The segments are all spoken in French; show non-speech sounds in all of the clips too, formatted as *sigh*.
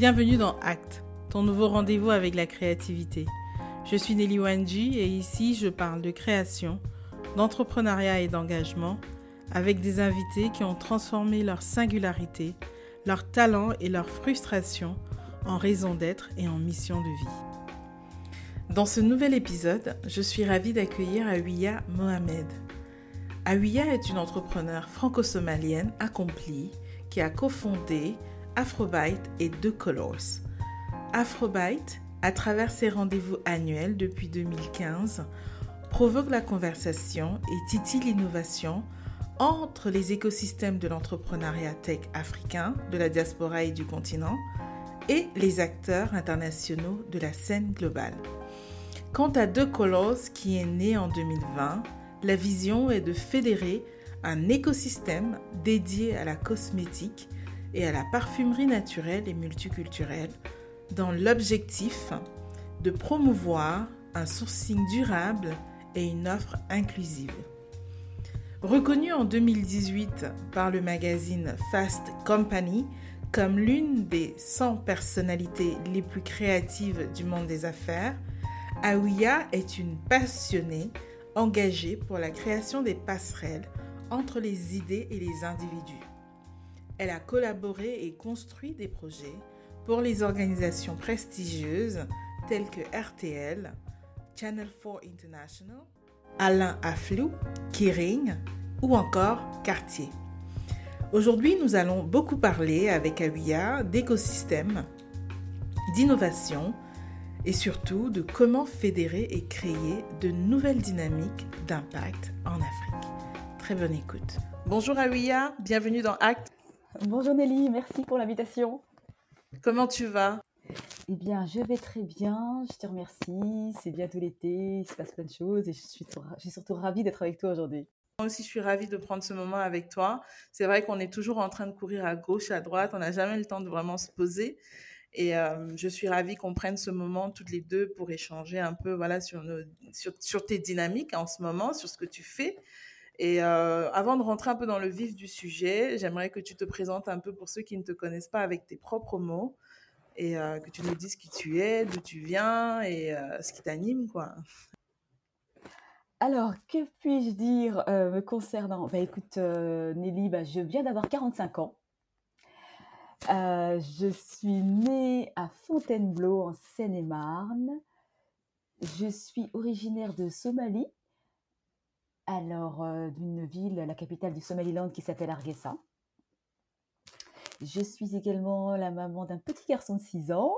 Bienvenue dans Act, ton nouveau rendez-vous avec la créativité. Je suis Nelly Wanji et ici je parle de création, d'entrepreneuriat et d'engagement avec des invités qui ont transformé leur singularité, leur talent et leur frustration en raison d'être et en mission de vie. Dans ce nouvel épisode, je suis ravie d'accueillir Awiya Mohamed. Awiya est une entrepreneure franco-somalienne accomplie qui a cofondé Afrobyte et The Colors. Afrobyte, à travers ses rendez-vous annuels depuis 2015, provoque la conversation et titille l'innovation entre les écosystèmes de l'entrepreneuriat tech africain, de la diaspora et du continent, et les acteurs internationaux de la scène globale. Quant à The Colors, qui est né en 2020, la vision est de fédérer un écosystème dédié à la cosmétique et à la parfumerie naturelle et multiculturelle dans l'objectif de promouvoir un sourcing durable et une offre inclusive. Reconnue en 2018 par le magazine Fast Company comme l'une des 100 personnalités les plus créatives du monde des affaires, Aouya est une passionnée engagée pour la création des passerelles entre les idées et les individus. Elle a collaboré et construit des projets pour les organisations prestigieuses telles que RTL, Channel 4 International, Alain Afflou, Kering ou encore Cartier. Aujourd'hui, nous allons beaucoup parler avec Awiya d'écosystèmes, d'innovation et surtout de comment fédérer et créer de nouvelles dynamiques d'impact en Afrique. Très bonne écoute. Bonjour Awiya, bienvenue dans Act. Bonjour Nelly, merci pour l'invitation. Comment tu vas? Eh bien, je vais très bien, je te remercie. C'est bientôt l'été, il se passe plein de choses et je suis, je suis surtout ravie d'être avec toi aujourd'hui. Moi aussi, je suis ravie de prendre ce moment avec toi. C'est vrai qu'on est toujours en train de courir à gauche, à droite. On n'a jamais le temps de vraiment se poser. Et euh, je suis ravie qu'on prenne ce moment toutes les deux pour échanger un peu voilà, sur, nos, sur, sur tes dynamiques en ce moment, sur ce que tu fais. Et euh, avant de rentrer un peu dans le vif du sujet, j'aimerais que tu te présentes un peu pour ceux qui ne te connaissent pas avec tes propres mots et euh, que tu nous dises qui tu es, d'où tu viens et euh, ce qui t'anime, quoi. Alors, que puis-je dire me concernant? Bah, Écoute, Nelly, bah, je viens d'avoir 45 ans. Je suis née à Fontainebleau, en Seine-et-Marne. Je suis originaire de Somalie, alors euh, d'une ville, la capitale du Somaliland qui s'appelle Hargeisa. Je suis également la maman d'un petit garçon de 6 ans.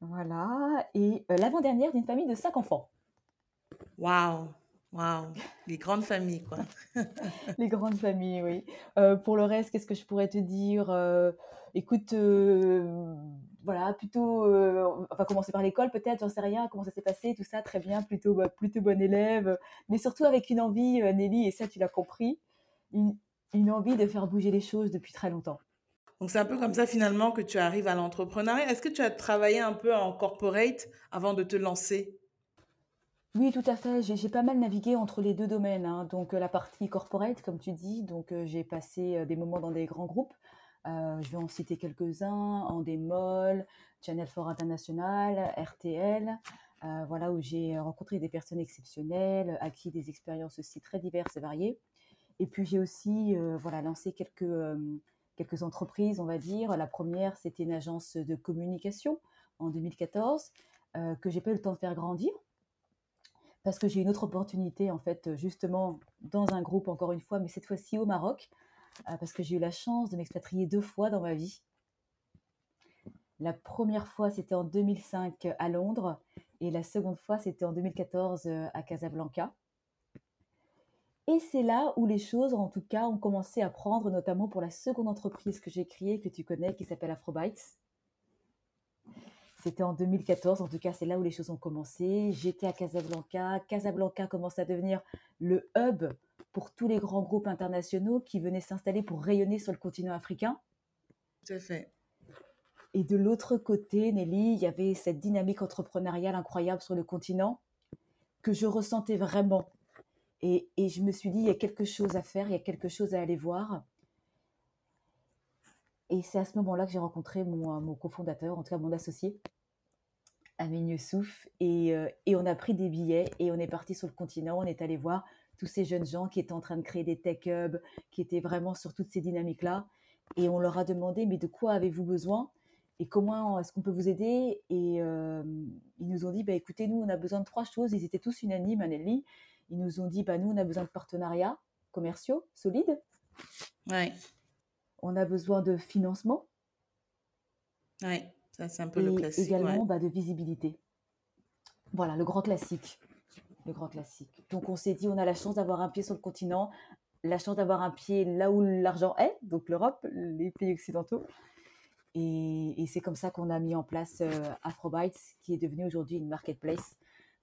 Voilà. Et euh, l'avant-dernière d'une famille de 5 enfants. Waouh, waouh, les grandes familles, quoi. *laughs* Les grandes familles, oui. Euh, pour le reste, qu'est-ce que je pourrais te dire Écoute, voilà, plutôt, euh, va commencer par l'école peut-être, j'en sais rien, comment ça s'est passé, tout ça, très bien, plutôt, bah, plutôt bonne élève, mais surtout avec une envie, euh, Nelly, et ça tu l'as compris, une, une envie de faire bouger les choses depuis très longtemps. Donc, c'est un peu comme ça, finalement, que tu arrives à l'entrepreneuriat. Est-ce que tu as travaillé un peu en corporate avant de te lancer? Oui, tout à fait. J'ai pas mal navigué entre les deux domaines. hein. Donc, euh, la partie corporate, comme tu dis, donc euh, j'ai passé euh, des moments dans des grands groupes. Euh, je vais en citer quelques-uns, en démol, Channel 4 International, RTL, euh, voilà, où j'ai rencontré des personnes exceptionnelles, acquis des expériences aussi très diverses et variées. Et puis, j'ai aussi euh, voilà, lancé quelques, quelques entreprises, on va dire. La première, c'était une agence de communication en 2014, euh, que j'ai pas eu le temps de faire grandir parce que j'ai une autre opportunité, en fait, justement, dans un groupe, encore une fois, mais cette fois-ci au Maroc, parce que j'ai eu la chance de m'expatrier deux fois dans ma vie. La première fois, c'était en 2005 à Londres, et la seconde fois, c'était en 2014 euh, à Casablanca. Et c'est là où les choses, en tout cas, ont commencé à prendre, notamment pour la seconde entreprise que j'ai créée, que tu connais, qui s'appelle Afrobytes. C'était en 2014, en tout cas, c'est là où les choses ont commencé. J'étais à Casablanca. Casablanca commence à devenir le hub pour tous les grands groupes internationaux qui venaient s'installer pour rayonner sur le continent africain. Tout à fait. Et de l'autre côté, Nelly, il y avait cette dynamique entrepreneuriale incroyable sur le continent que je ressentais vraiment. Et, et je me suis dit, il y a quelque chose à faire, il y a quelque chose à aller voir. Et c'est à ce moment-là que j'ai rencontré mon, mon cofondateur, en tout cas mon associé, Amin Youssouf, et, et on a pris des billets et on est parti sur le continent. On est allé voir tous ces jeunes gens qui étaient en train de créer des tech hubs, qui étaient vraiment sur toutes ces dynamiques-là. Et on leur a demandé, mais de quoi avez-vous besoin? Et comment est-ce qu'on peut vous aider? Et euh, ils nous ont dit, bah, écoutez, nous, on a besoin de trois choses. Ils étaient tous unanimes, Anneli. Ils nous ont dit, bah, nous, on a besoin de partenariats commerciaux solides. Ouais. On a besoin de financement. Oui, ça c'est un peu le classique. également bah, de visibilité. Voilà, le grand classique. Le grand classique. Donc on s'est dit, on a la chance d'avoir un pied sur le continent, la chance d'avoir un pied là où l'argent est, donc l'Europe, les pays occidentaux. Et, c'est comme ça qu'on a mis en place euh, Afrobytes, qui est devenu aujourd'hui une marketplace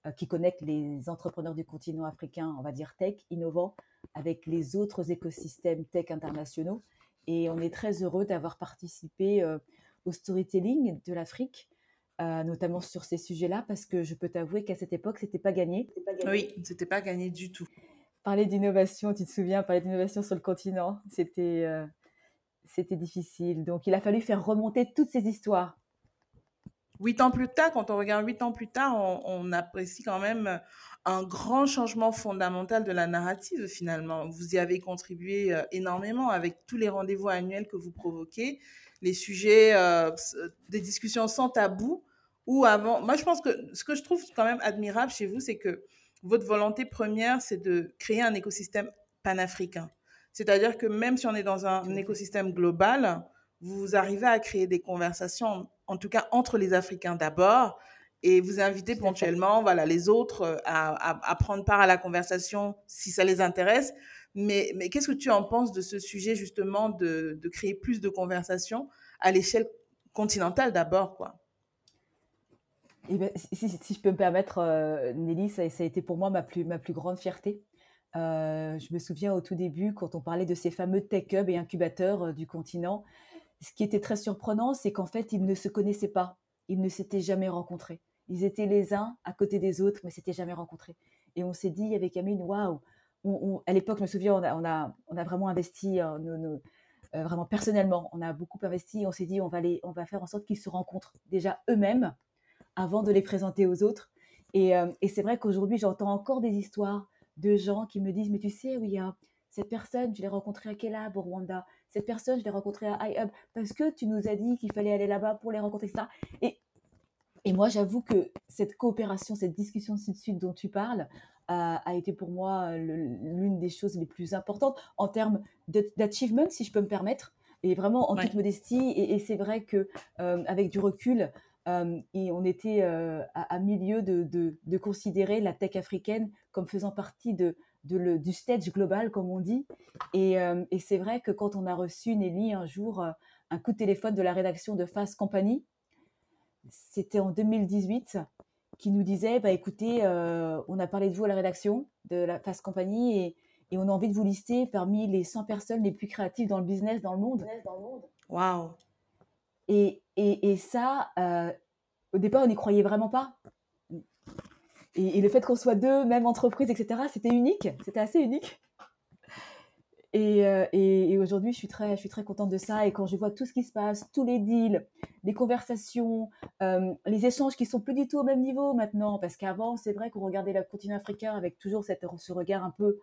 euh, qui connecte les entrepreneurs du continent africain, on va dire tech, innovants, avec les autres écosystèmes tech internationaux. Et on est très heureux d'avoir participé euh, au storytelling de l'Afrique, notamment sur ces sujets-là, parce que je peux t'avouer qu'à cette époque, c'était pas gagné. Pas gagné. Oui, c'était pas gagné du tout. Parler d'innovation, tu te souviens, parler d'innovation sur le continent, c'était c'était difficile. Donc, il a fallu faire remonter toutes ces histoires. Huit ans plus tard, quand on regarde huit ans plus tard, on, apprécie quand même un grand changement fondamental de la narrative finalement. Vous y avez contribué euh, énormément avec tous les rendez-vous annuels que vous provoquez, les sujets, euh, des discussions sans tabou. Ou avant, moi je pense que ce que je trouve quand même admirable chez vous, c'est que votre volonté première, c'est de créer un écosystème panafricain. C'est-à-dire que même si on est dans un écosystème global, vous arrivez à créer des conversations, en tout cas entre les Africains d'abord, et vous invitez ponctuellement voilà, les autres euh, à, prendre part à la conversation si ça les intéresse. Mais, qu'est-ce que tu en penses de ce sujet justement de, créer plus de conversations à l'échelle continentale d'abord quoi? Eh ben, si, je peux me permettre, euh, Nelly, ça, a été pour moi ma plus, ma plus grande fierté. Euh, je me souviens au tout début, quand on parlait de ces fameux tech hubs et incubateurs euh, du continent, ce qui était très surprenant, c'est qu'en fait, ils ne se connaissaient pas. Ils ne s'étaient jamais rencontrés. Ils étaient les uns à côté des autres, mais s'étaient jamais rencontrés. Et on s'est dit avec Amine, waouh, à l'époque, je me souviens, on a, vraiment investi, euh, vraiment personnellement, on a beaucoup investi. On s'est dit, on va, faire en sorte qu'ils se rencontrent déjà eux-mêmes avant de les présenter aux autres. Et, et c'est vrai qu'aujourd'hui, j'entends encore des histoires de gens qui me disent, mais tu sais, oui, hein, cette personne, je l'ai rencontrée à Kelab au Rwanda? Cette personne, je l'ai rencontrée à iHub parce que tu nous as dit qu'il fallait aller là-bas pour les rencontrer, etc. Et, et moi, j'avoue que cette coopération, cette discussion sud-sud dont tu parles, a, été pour moi l'une des choses les plus importantes en termes d'achievement, si je peux me permettre, et vraiment en toute modestie. Et, et c'est vrai que avec du recul, euh, et on était euh, à, milieu de, de, considérer la tech africaine comme faisant partie de, de du stage global, comme on dit. Et, euh, et c'est vrai que quand on a reçu Nelly un jour un coup de téléphone de la rédaction de Fast Company, c'était en 2018, qui nous disait bah, écoutez, on a parlé de vous à la rédaction de la Fast Company et, et, on a envie de vous lister parmi les 100 personnes les plus créatives dans le business dans le monde. Waouh! Et, et, et ça, euh, au départ, on n'y croyait vraiment pas. Et, le fait qu'on soit deux, même entreprises, etc., c'était unique, c'était assez unique. Euh, et, aujourd'hui, je suis très, je suis très contente de ça. Et quand je vois tout ce qui se passe, tous les deals, les conversations, euh, les échanges qui sont plus du tout au même niveau maintenant, parce qu'avant, c'est vrai qu'on regardait le continent africain avec toujours ce regard un peu.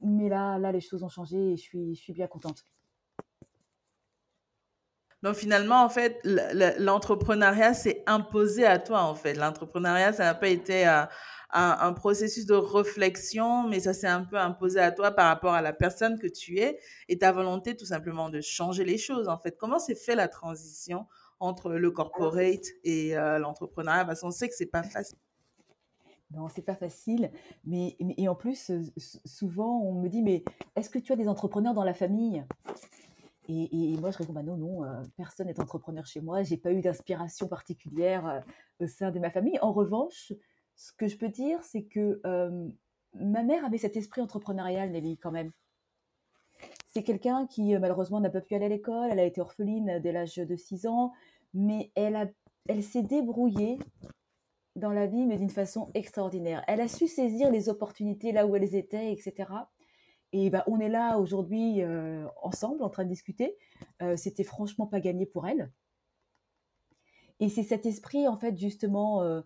Mais là, là, les choses ont changé et je suis, je suis bien contente. Donc finalement, en fait, l'entrepreneuriat s'est imposé à toi, en fait. L'entrepreneuriat, ça n'a pas été euh, un, processus de réflexion, mais ça s'est un peu imposé à toi par rapport à la personne que tu es et ta volonté tout simplement de changer les choses, en fait. Comment s'est fait la transition entre le corporate et euh, l'entrepreneuriat? Parce qu'on sait que c'est pas facile. Non, c'est pas facile. Mais, et en plus, souvent, on me dit, mais est-ce que tu as des entrepreneurs dans la famille? Et, moi, je réponds, bah non, non, euh, personne n'est entrepreneur chez moi. J'ai pas eu d'inspiration particulière euh, au sein de ma famille. En revanche, ce que je peux dire, c'est que euh, ma mère avait cet esprit entrepreneurial, Nelly, quand même. C'est quelqu'un qui, malheureusement, n'a pas pu aller à l'école. Elle a été orpheline dès l'âge de 6 ans. Mais elle, elle s'est débrouillée dans la vie, mais d'une façon extraordinaire. Elle a su saisir les opportunités là où elles étaient, etc. Et bah, on est là aujourd'hui ensemble en train de discuter. C'était franchement pas gagné pour elle. Et c'est cet esprit, en fait, justement,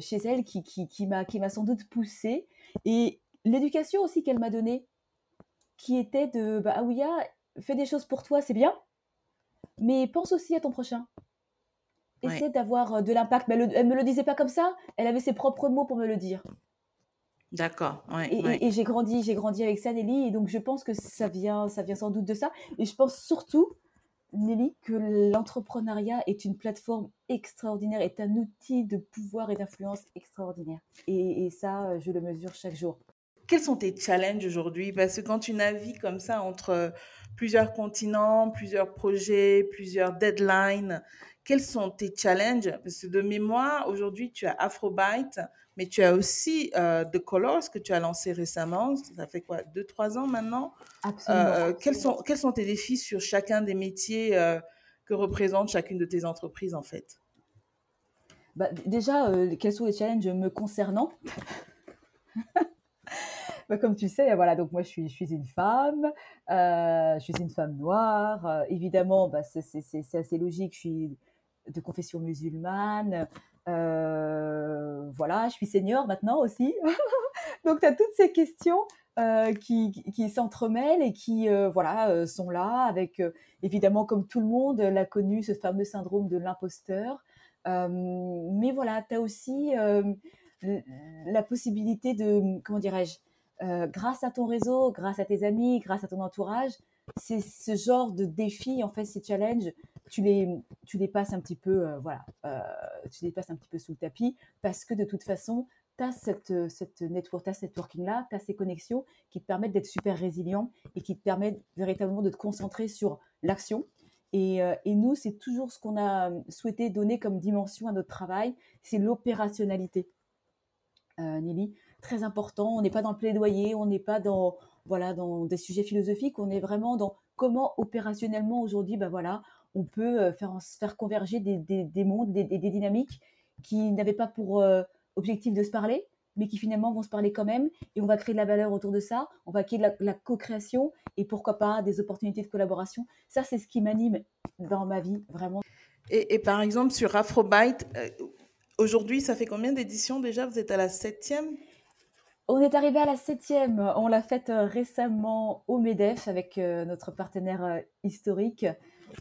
chez elle qui, qui, qui m'a sans doute poussée. Et l'éducation aussi qu'elle m'a donnée, qui était de, bah, Aouya, fais des choses pour toi, c'est bien, mais pense aussi à ton prochain. Essaie d'avoir de l'impact. Mais elle, ne me le disait pas comme ça, elle avait ses propres mots pour me le dire. D'accord. et, j'ai grandi, j'ai grandi avec ça, Nelly, et donc je pense que ça vient, ça vient sans doute de ça. Et je pense surtout, Nelly, que l'entrepreneuriat est une plateforme extraordinaire, est un outil de pouvoir et d'influence extraordinaire. Et, ça, je le mesure chaque jour. Quels sont tes challenges aujourd'hui? Parce que quand tu navigues comme ça entre plusieurs continents, plusieurs projets, plusieurs deadlines, quels sont tes challenges? Parce que de mémoire, aujourd'hui, tu as Afrobyte, mais tu as aussi euh, The Colors que tu as lancé récemment. Ça fait quoi? Deux, trois ans maintenant? Absolument. Euh, quels, sont, quels sont tes défis sur chacun des métiers euh, que représente chacune de tes entreprises en fait? Bah, Déjà, quels sont les challenges me concernant? *laughs* Bah, comme tu sais, voilà, donc moi je suis, je suis une femme, je suis une femme noire. évidemment, bah, c'est assez logique, je suis de confession musulmane. Euh, voilà, je suis senior maintenant aussi. *laughs* Donc, tu as toutes ces questions euh, qui, qui, s'entremêlent et qui euh, voilà, sont là avec, évidemment, comme tout le monde l'a connu, ce fameux syndrome de l'imposteur. mais voilà, tu as aussi la possibilité de, comment dirais-je, grâce à ton réseau, grâce à tes amis, grâce à ton entourage, c'est ce genre de défi, en fait, ces challenges, tu les, tu passes un petit peu, euh, voilà, euh, tu les un petit peu sous le tapis parce que de toute façon, tu as cette, cette network, as cette working-là, tu as ces connexions qui te permettent d'être super résilient et qui te permettent véritablement de te concentrer sur l'action. Et, euh, et, nous, c'est toujours ce qu'on a souhaité donner comme dimension à notre travail, c'est l'opérationnalité. Nelly, très important, on n'est pas dans le plaidoyer, on n'est pas dans, voilà, dans des sujets philosophiques, on est vraiment dans comment opérationnellement aujourd'hui, ben voilà, on peut euh, faire, faire converger des, des, mondes, des, des, dynamiques qui n'avaient pas pour euh, objectif de se parler, mais qui finalement vont se parler quand même, et on va créer de la valeur autour de ça, on va créer de la, co-création, et pourquoi pas des opportunités de collaboration. Ça, c'est ce qui m'anime dans ma vie, vraiment. Et, par exemple, sur Afrobyte, euh, aujourd'hui, ça fait combien d'éditions déjà? Vous êtes à la septième? On est arrivé à la septième. On l'a faite euh, récemment au MEDEF avec euh, notre partenaire euh, historique.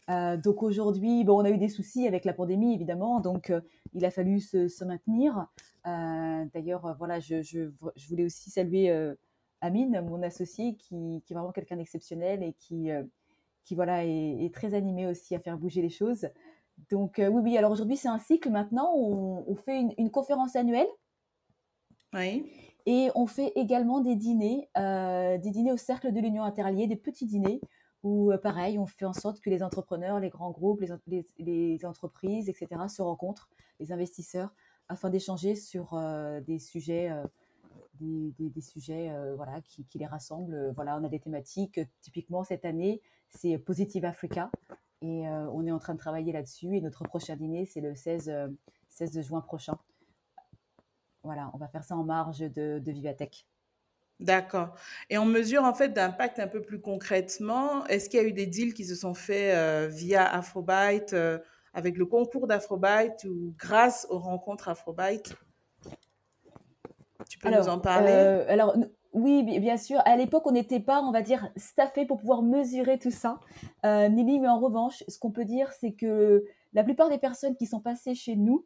donc aujourd'hui, bon, on a eu des soucis avec la pandémie, évidemment. Donc il a fallu se, maintenir. D'ailleurs, voilà, je, voulais aussi saluer Amine, mon associé, qui, est vraiment quelqu'un d'exceptionnel et qui, qui voilà, est, très animé aussi à faire bouger les choses. Donc oui, oui. Alors aujourd'hui, c'est un cycle maintenant. On, fait une, une conférence annuelle. Oui. Et on fait également des dîners, euh, des dîners au cercle de l'Union interalliée, des petits dîners où, euh, pareil, on fait en sorte que les entrepreneurs, les grands groupes, les, entreprises, etc., se rencontrent, les investisseurs, afin d'échanger sur euh, des sujets, des, sujets voilà, qui, les rassemblent. Voilà, on a des thématiques. Typiquement, cette année, c'est Positive Africa. Et on est en train de travailler là-dessus. Et notre prochain dîner, c'est le 16, 16 juin prochain. Voilà, on va faire ça en marge de, Vivatech. D'accord. Et on mesure en fait d'impact un peu plus concrètement. Est-ce qu'il y a eu des deals qui se sont faits euh, via Afrobyte, euh, avec le concours d'Afrobyte ou grâce aux rencontres Afrobyte? Tu peux nous en parler? euh, Alors, oui, bien sûr. À l'époque, on n'était pas, on va dire, staffé pour pouvoir mesurer tout ça. Nelly, mais en revanche, ce qu'on peut dire, c'est que la plupart des personnes qui sont passées chez nous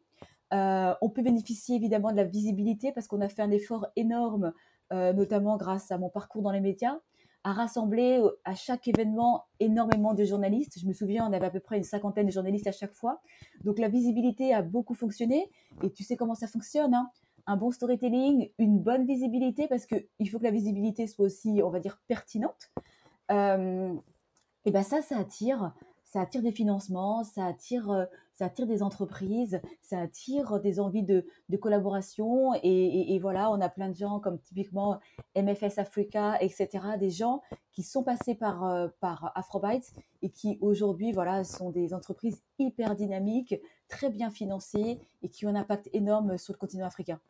euh, on peut bénéficier évidemment de la visibilité parce qu'on a fait un effort énorme, euh, notamment grâce à mon parcours dans les médias, à rassembler euh, à chaque événement énormément de journalistes. Je me souviens, on avait à peu près une cinquantaine de journalistes à chaque fois. Donc la visibilité a beaucoup fonctionné. Et tu sais comment ça fonctionne. Hein? un bon storytelling, une bonne visibilité, parce qu'il faut que la visibilité soit aussi, on va dire, pertinente. et ben ça, ça attire ça attire des financements, ça attire, euh, ça attire des entreprises, ça attire des envies de, collaboration. Et, voilà, on a plein de gens comme typiquement MFS Africa, etc. Des gens qui sont passés par, euh, par Afrobytes et qui aujourd'hui voilà, sont des entreprises hyper dynamiques, très bien financées et qui ont un impact énorme sur le continent africain.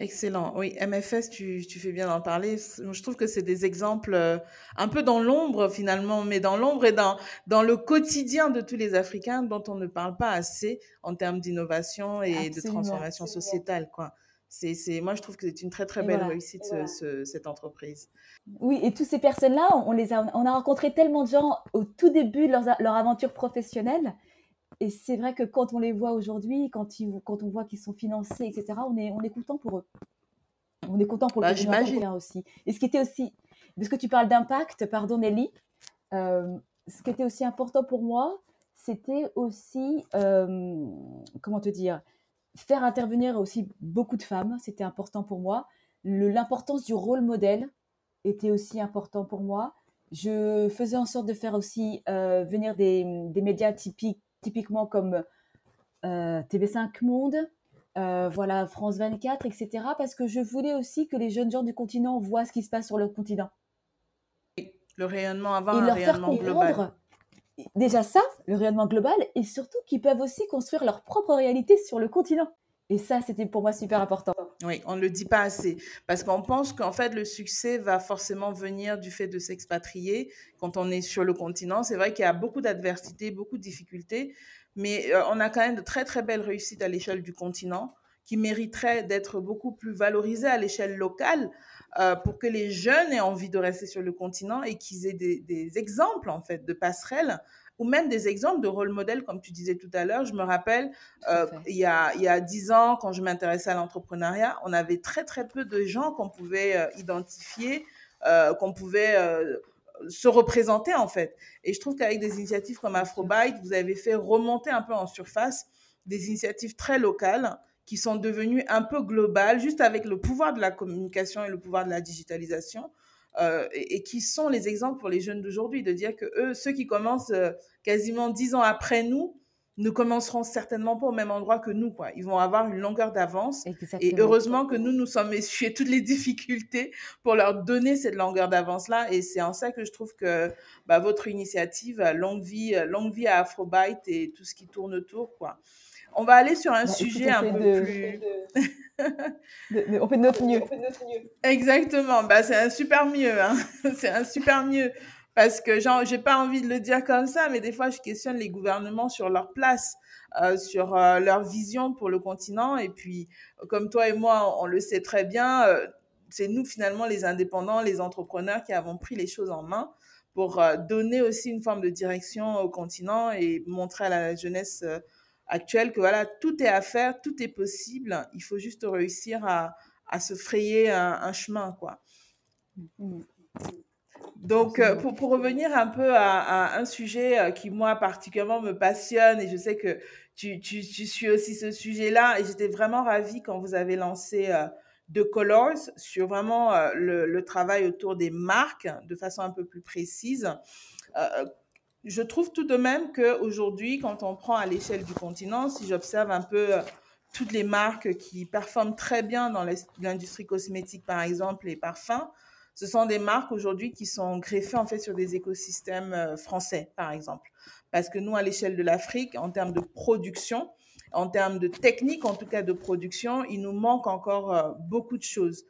Excellent. Oui, MFS, tu, tu fais bien d'en parler. Je trouve que c'est des exemples euh, un peu dans l'ombre finalement, mais dans l'ombre et dans, dans le quotidien de tous les Africains dont on ne parle pas assez en termes d'innovation et de transformation sociétale. Quoi. C'est, c'est, moi, je trouve que c'est une très, très belle réussite, cette entreprise. Oui, et toutes ces personnes-là, on, les a, on a rencontré tellement de gens au tout début de leur, leur aventure professionnelle et c'est vrai que quand on les voit aujourd'hui, quand, quand on voit qu'ils sont financés, etc., on est, on est content pour eux. On est content pour le bah, aussi. Et ce qui était aussi, parce que tu parles d'impact, pardon Nelly, euh, ce qui était aussi important pour moi, c'était aussi, euh, comment te dire, faire intervenir aussi beaucoup de femmes, c'était important pour moi. L'importance du rôle modèle était aussi important pour moi. Je faisais en sorte de faire aussi euh, venir des, des médias typiques typiquement comme euh, TV5 Monde, euh, voilà France 24, etc. Parce que je voulais aussi que les jeunes gens du continent voient ce qui se passe sur le continent. Le rayonnement avant, et leur rayonnement faire global. Déjà ça, le rayonnement global, et surtout qu'ils peuvent aussi construire leur propre réalité sur le continent. Et ça, c'était pour moi super important. Oui, on ne le dit pas assez. Parce qu'on pense qu'en fait, le succès va forcément venir du fait de s'expatrier quand on est sur le continent. C'est vrai qu'il y a beaucoup d'adversités, beaucoup de difficultés, mais euh, on a quand même de très, très belles réussites à l'échelle du continent qui mériteraient d'être beaucoup plus valorisées à l'échelle locale euh, pour que les jeunes aient envie de rester sur le continent et qu'ils aient des, des exemples, en fait, de passerelles ou même des exemples de rôle modèle, comme tu disais tout à l'heure. Je me rappelle, euh, il, y a, il y a dix ans, quand je m'intéressais à l'entrepreneuriat, on avait très, très peu de gens qu'on pouvait euh, identifier, euh, qu'on pouvait se représenter, en fait. Et je trouve qu'avec des initiatives comme Afrobyte, vous avez fait remonter un peu en surface des initiatives très locales qui sont devenues un peu globales, juste avec le pouvoir de la communication et le pouvoir de la digitalisation. Euh, et, qui sont les exemples pour les jeunes d'aujourd'hui, de dire que eux, ceux qui commencent euh, quasiment dix ans après nous, ne commenceront certainement pas au même endroit que nous. Quoi. Ils vont avoir une longueur d'avance. Et heureusement que nous, nous sommes essuyés toutes les difficultés pour leur donner cette longueur d'avance-là. Et c'est en ça que je trouve que bah, votre initiative, longue vie, longue vie à Afrobyte et tout ce qui tourne autour, quoi. On va aller sur un bah, sujet un peu plus... *laughs* on fait de notre mieux. Exactement. Bah, c'est un super mieux. Hein. *laughs* c'est un super mieux. Parce que j'ai pas envie de le dire comme ça, mais des fois, je questionne les gouvernements sur leur place, euh, sur euh, leur vision pour le continent. Et puis, comme toi et moi, on le sait très bien, euh, c'est nous finalement les indépendants, les entrepreneurs qui avons pris les choses en main pour donner aussi une forme de direction au continent et montrer à la jeunesse actuelle que voilà, tout est à faire, tout est possible. Il faut juste réussir à, à se frayer un, chemin, quoi. Donc, euh, pour, pour, revenir un peu à, un sujet euh, qui, moi, particulièrement me passionne, et je sais que tu, tu, tu suis aussi ce sujet-là, et j'étais vraiment ravie quand vous avez lancé euh, The Colors sur vraiment le, le, travail autour des marques de façon un peu plus précise je trouve tout de même qu'aujourd'hui, quand on prend à l'échelle du continent, si j'observe un peu euh, toutes les marques qui performent très bien dans l'industrie cosmétique, par exemple, les parfums, ce sont des marques aujourd'hui qui sont greffées en fait sur des écosystèmes euh, français, par exemple. Parce que nous, à l'échelle de l'Afrique, en termes de production, en termes de technique, en tout cas de production, il nous manque encore euh, beaucoup de choses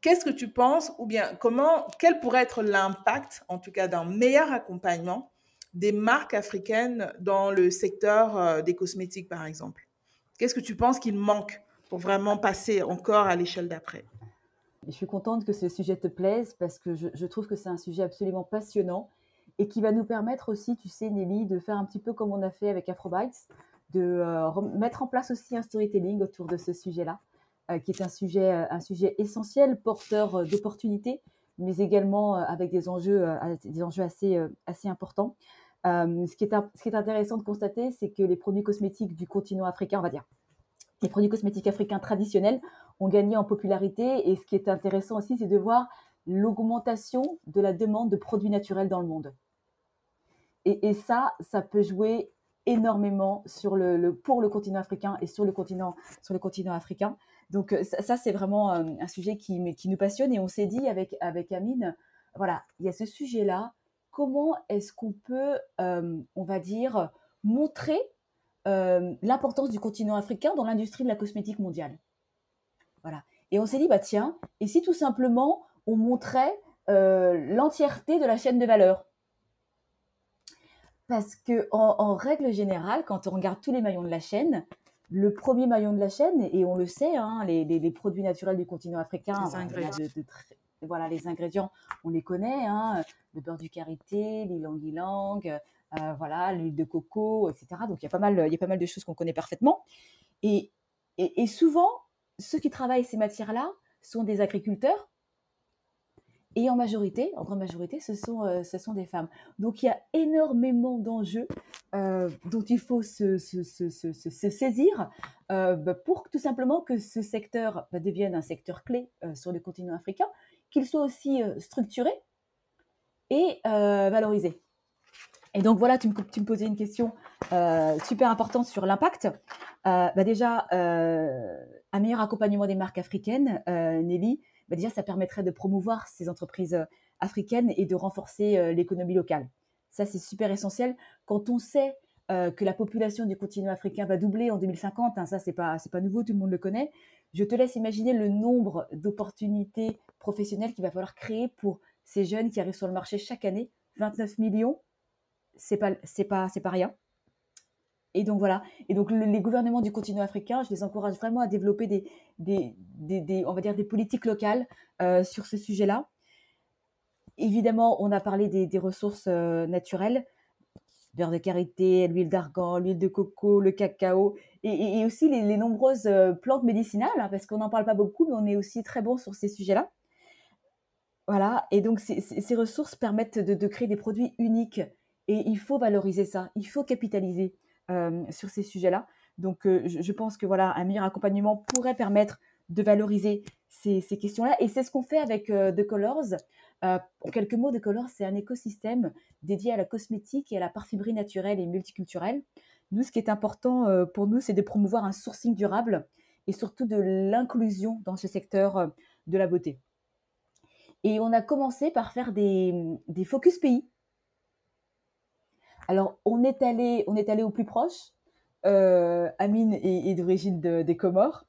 qu'est-ce que tu penses ou bien comment, quel pourrait être l'impact, en tout cas d'un meilleur accompagnement des marques africaines dans le secteur euh, des cosmétiques, par exemple? Qu'est-ce que tu penses qu'il manque pour vraiment passer encore à l'échelle d'après? Je suis contente que ce sujet te plaise parce que je, trouve que c'est un sujet absolument passionnant et qui va nous permettre aussi, tu sais, Nelly, de faire un petit peu comme on a fait avec Afrobytes, de euh, mettre en place aussi un storytelling autour de ce sujet-là. Euh, qui est un sujet, euh, essentiel, porteur euh, d'opportunités, mais également avec des enjeux, assez, importants. ce, qui est, intéressant de constater, c'est que les produits cosmétiques du continent africain, on va dire, les produits cosmétiques africains traditionnels ont gagné en popularité. Et ce qui est intéressant aussi, c'est de voir l'augmentation de la demande de produits naturels dans le monde. Et, ça, ça peut jouer énormément pour le continent africain et sur le continent africain. Donc euh, ça, c'est vraiment euh, un, sujet qui, nous passionne et on s'est dit avec, avec Amine, voilà, il y a ce sujet-là, comment est-ce qu'on peut, euh, on va dire, montrer l'importance du continent africain dans l'industrie de la cosmétique mondiale? Voilà. Et on s'est dit, bah tiens, et si tout simplement on montrait l'entièreté de la chaîne de valeur? Parce que en, règle générale, quand on regarde tous les maillons de la chaîne, le premier maillon de la chaîne, et on le sait, hein, les, produits naturels du continent africain, voilà, les ingrédients, on les connaît, hein, le beurre du karité, l'ilang-ilang, euh, voilà, l'huile de coco, etc. Donc il y a pas mal, il y a pas mal de choses qu'on connaît parfaitement. Et, et, souvent, ceux qui travaillent ces matières-là sont des agriculteurs et en majorité, en grande majorité, ce sont, euh, ce sont des femmes. Donc il y a énormément d'enjeux euh, dont il faut se, saisir euh, bah, pour tout simplement que ce secteur bah, devienne un secteur clé sur le continent africain, qu'il soit aussi structuré et valorisé. Et donc voilà, tu me, tu me posais une question super importante sur l'impact. Bah, déjà, un meilleur accompagnement des marques africaines, Nelly, bah, déjà, ça permettrait de promouvoir ces entreprises euh, africaines et de renforcer euh, l'économie locale. Ça, c'est super essentiel. Quand on sait euh, que la population du continent africain va doubler en 2050, hein, ça, c'est pas, pas nouveau, tout le monde le connaît. Je te laisse imaginer le nombre d'opportunités professionnelles qu'il va falloir créer pour ces jeunes qui arrivent sur le marché chaque année. 29 millions, pas, c'est pas rien. Et donc voilà. Et donc les gouvernements du continent africain, je les encourage vraiment à développer des, des, on va dire des politiques locales euh, sur ce sujet-là. Évidemment, on a parlé des, ressources euh, naturelles, beurre de karité, l'huile d'argan, l'huile de coco, le cacao, et, aussi les, nombreuses euh, plantes médicinales, hein, parce qu'on n'en parle pas beaucoup, mais on est aussi très bon sur ces sujets-là. Voilà. Et donc ces, ressources permettent de créer des produits uniques. Et il faut valoriser ça, il faut capitaliser. Euh, sur ces sujets-là. Donc, euh, je, pense que voilà, un meilleur accompagnement pourrait permettre de valoriser ces, questions-là. Et c'est ce qu'on fait avec euh, The Colors. en quelques mots, The Colors, c'est un écosystème dédié à la cosmétique et à la parfumerie naturelle et multiculturelle. Nous, ce qui est important pour nous, c'est de promouvoir un sourcing durable et surtout de l'inclusion dans ce secteur de la beauté. Et on a commencé par faire des focus pays. Alors, on est allé, on est allé au plus proche. Euh, Amine est, d'origine des Comores.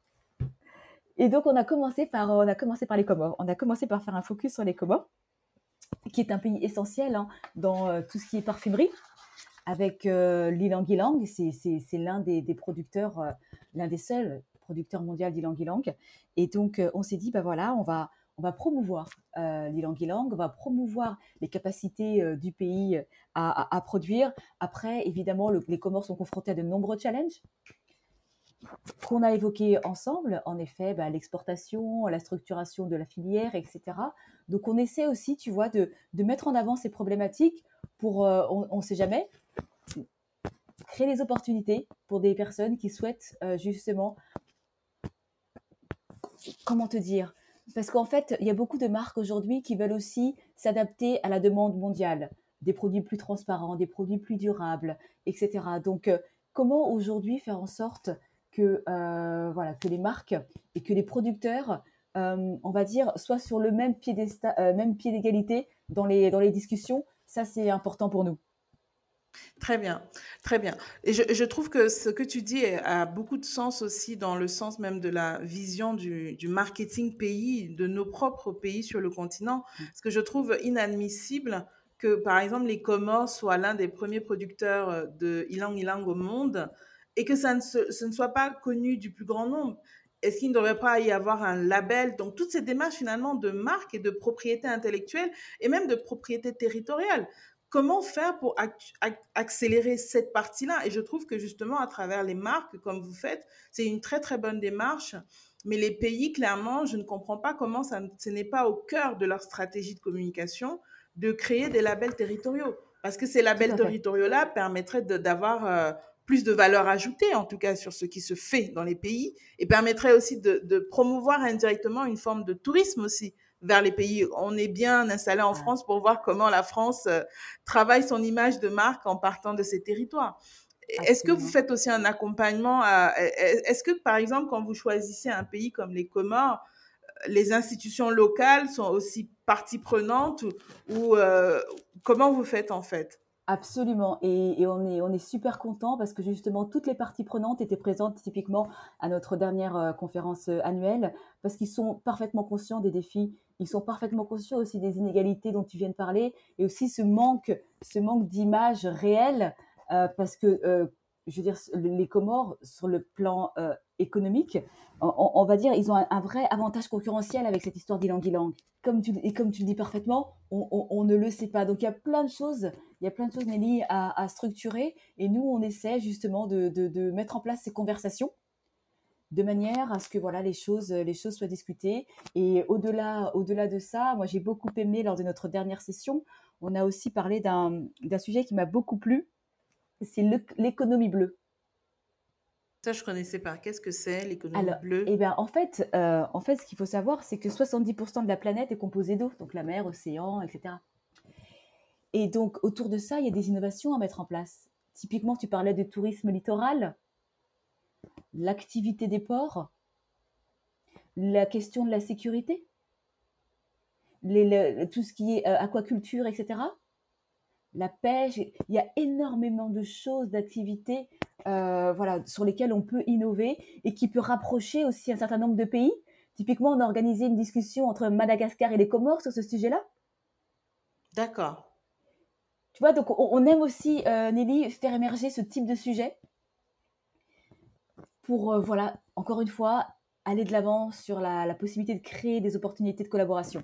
Et donc, on a, commencé par, on a commencé par les Comores. On a commencé par faire un focus sur les Comores, qui est un pays essentiel hein, dans euh, tout ce qui est parfumerie. Avec euh, l'ilang-ilang, c'est l'un des, producteurs, euh, l'un des seuls producteurs mondiaux d'ilang-ilang. Et donc, on s'est dit, bah voilà, on va, on va promouvoir euh, l'ilang-ilang, on va promouvoir les capacités euh, du pays à, produire. Après, évidemment, les Comores sont confrontés à de nombreux challenges qu'on a évoqués ensemble, en effet, bah, l'exportation, la structuration de la filière, etc. Donc on essaie aussi, tu vois, de, mettre en avant ces problématiques pour, euh, on ne sait jamais, créer des opportunités pour des personnes qui souhaitent justement, comment te dire, parce qu'en fait, il y a beaucoup de marques aujourd'hui qui veulent aussi s'adapter à la demande mondiale, des produits plus transparents, des produits plus durables, etc. Donc, euh, comment aujourd'hui faire en sorte que, euh, voilà, que les marques et que les producteurs, euh, on va dire, soient sur le même pied d'égalité dans les, dans les discussions? Ça, c'est important pour nous. Très bien, très bien. Et je, trouve que ce que tu dis a beaucoup de sens aussi dans le sens même de la vision du, marketing pays, de nos propres pays sur le continent. Mm. Parce que je trouve inadmissible que, par exemple, les Comores soient l'un des premiers producteurs euh, de ilang ilang au monde et que ça ne, ce ne soit pas connu du plus grand nombre. Est-ce qu'il ne devrait pas y avoir un label? Donc, toutes ces démarches finalement de marque et de propriété intellectuelle et même de propriété territoriale comment faire pour accélérer cette partie-là? Et je trouve que justement, à travers les marques, comme vous faites, c'est une très, très bonne démarche. Mais les pays, clairement, je ne comprends pas comment ça, ce n'est pas au cœur de leur stratégie de communication de créer des labels territoriaux. Parce que ces labels territoriaux-là permettraient d'avoir euh, plus de valeur ajoutée, en tout cas sur ce qui se fait dans les pays, et permettraient aussi de, de promouvoir indirectement une forme de tourisme aussi vers les pays. On est bien installé en France pour voir comment la France euh, travaille son image de marque en partant de ses territoires. Est-ce que vous faites aussi un accompagnement Est-ce que, par exemple, quand vous choisissez un pays comme les Comores, les institutions locales sont aussi partie prenante ou, euh, comment vous faites en fait? Absolument. Et, on, est, super content parce que justement, toutes les parties prenantes étaient présentes typiquement à notre dernière euh, conférence euh, annuelle parce qu'ils sont parfaitement conscients des défis. Ils sont parfaitement conscients aussi des inégalités dont tu viens de parler et aussi ce manque, ce manque d'images réelles euh, parce que, je veux dire, les Comores, sur le plan économique, on, va dire, ils ont un, vrai avantage concurrentiel avec cette histoire d'ilang-ilang. Comme tu, et comme tu le dis parfaitement, on, ne le sait pas. Donc il y a plein de choses, il y a plein de choses, Nelly, à, structurer. Et nous, on essaie justement de, mettre en place ces conversations de manière à ce que voilà les choses les choses soient discutées et au-delà au-delà de ça moi j'ai beaucoup aimé lors de notre dernière session on a aussi parlé d'un sujet qui m'a beaucoup plu c'est l'économie bleue ça, je connaissais pas. Qu'est-ce que c'est l'économie bleue? eh bien, en fait, euh, en fait, ce qu'il faut savoir, c'est que 70% de la planète est composée d'eau, donc la mer, océan, etc. Et donc, autour de ça, il y a des innovations à mettre en place. Typiquement, tu parlais de tourisme littoral, l'activité des ports, la question de la sécurité, tout ce qui est euh, aquaculture, etc. La pêche, il y a énormément de choses, d'activités euh, voilà, sur lesquels on peut innover et qui peut rapprocher aussi un certain nombre de pays. Typiquement, on a organisé une discussion entre Madagascar et les Comores sur ce sujet-là. D'accord. Tu vois, donc on, aime aussi, euh, Nelly, faire émerger ce type de sujet pour, euh, voilà, encore une fois, aller de l'avant sur la possibilité de créer des opportunités de collaboration.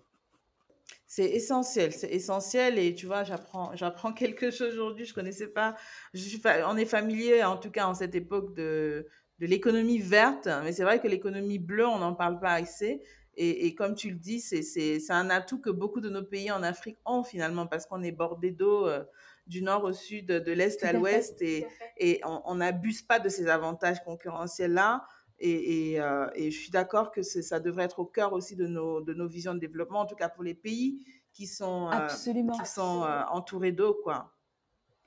C'est essentiel, c'est essentiel et tu vois, j'apprends, j'apprends *laughs* quelque chose aujourd'hui, je connaissais pas, je suis, on est familier en tout cas en cette époque de, de l'économie verte, mais c'est vrai que l'économie bleue, on n'en parle pas assez. Et, et, comme tu le dis, c'est, c'est, c'est un atout que beaucoup de nos pays en Afrique ont finalement parce qu'on est bordé d'eau euh, du nord au sud, de l'est à, l'ouest et, et on n'abuse pas de ces avantages concurrentiels-là. Et, euh, et, je suis d'accord que ça devrait être au cœur aussi de nos, de nos visions de développement, en tout cas pour les pays qui sont, euh, qui sont euh, entourés d'eau. quoi.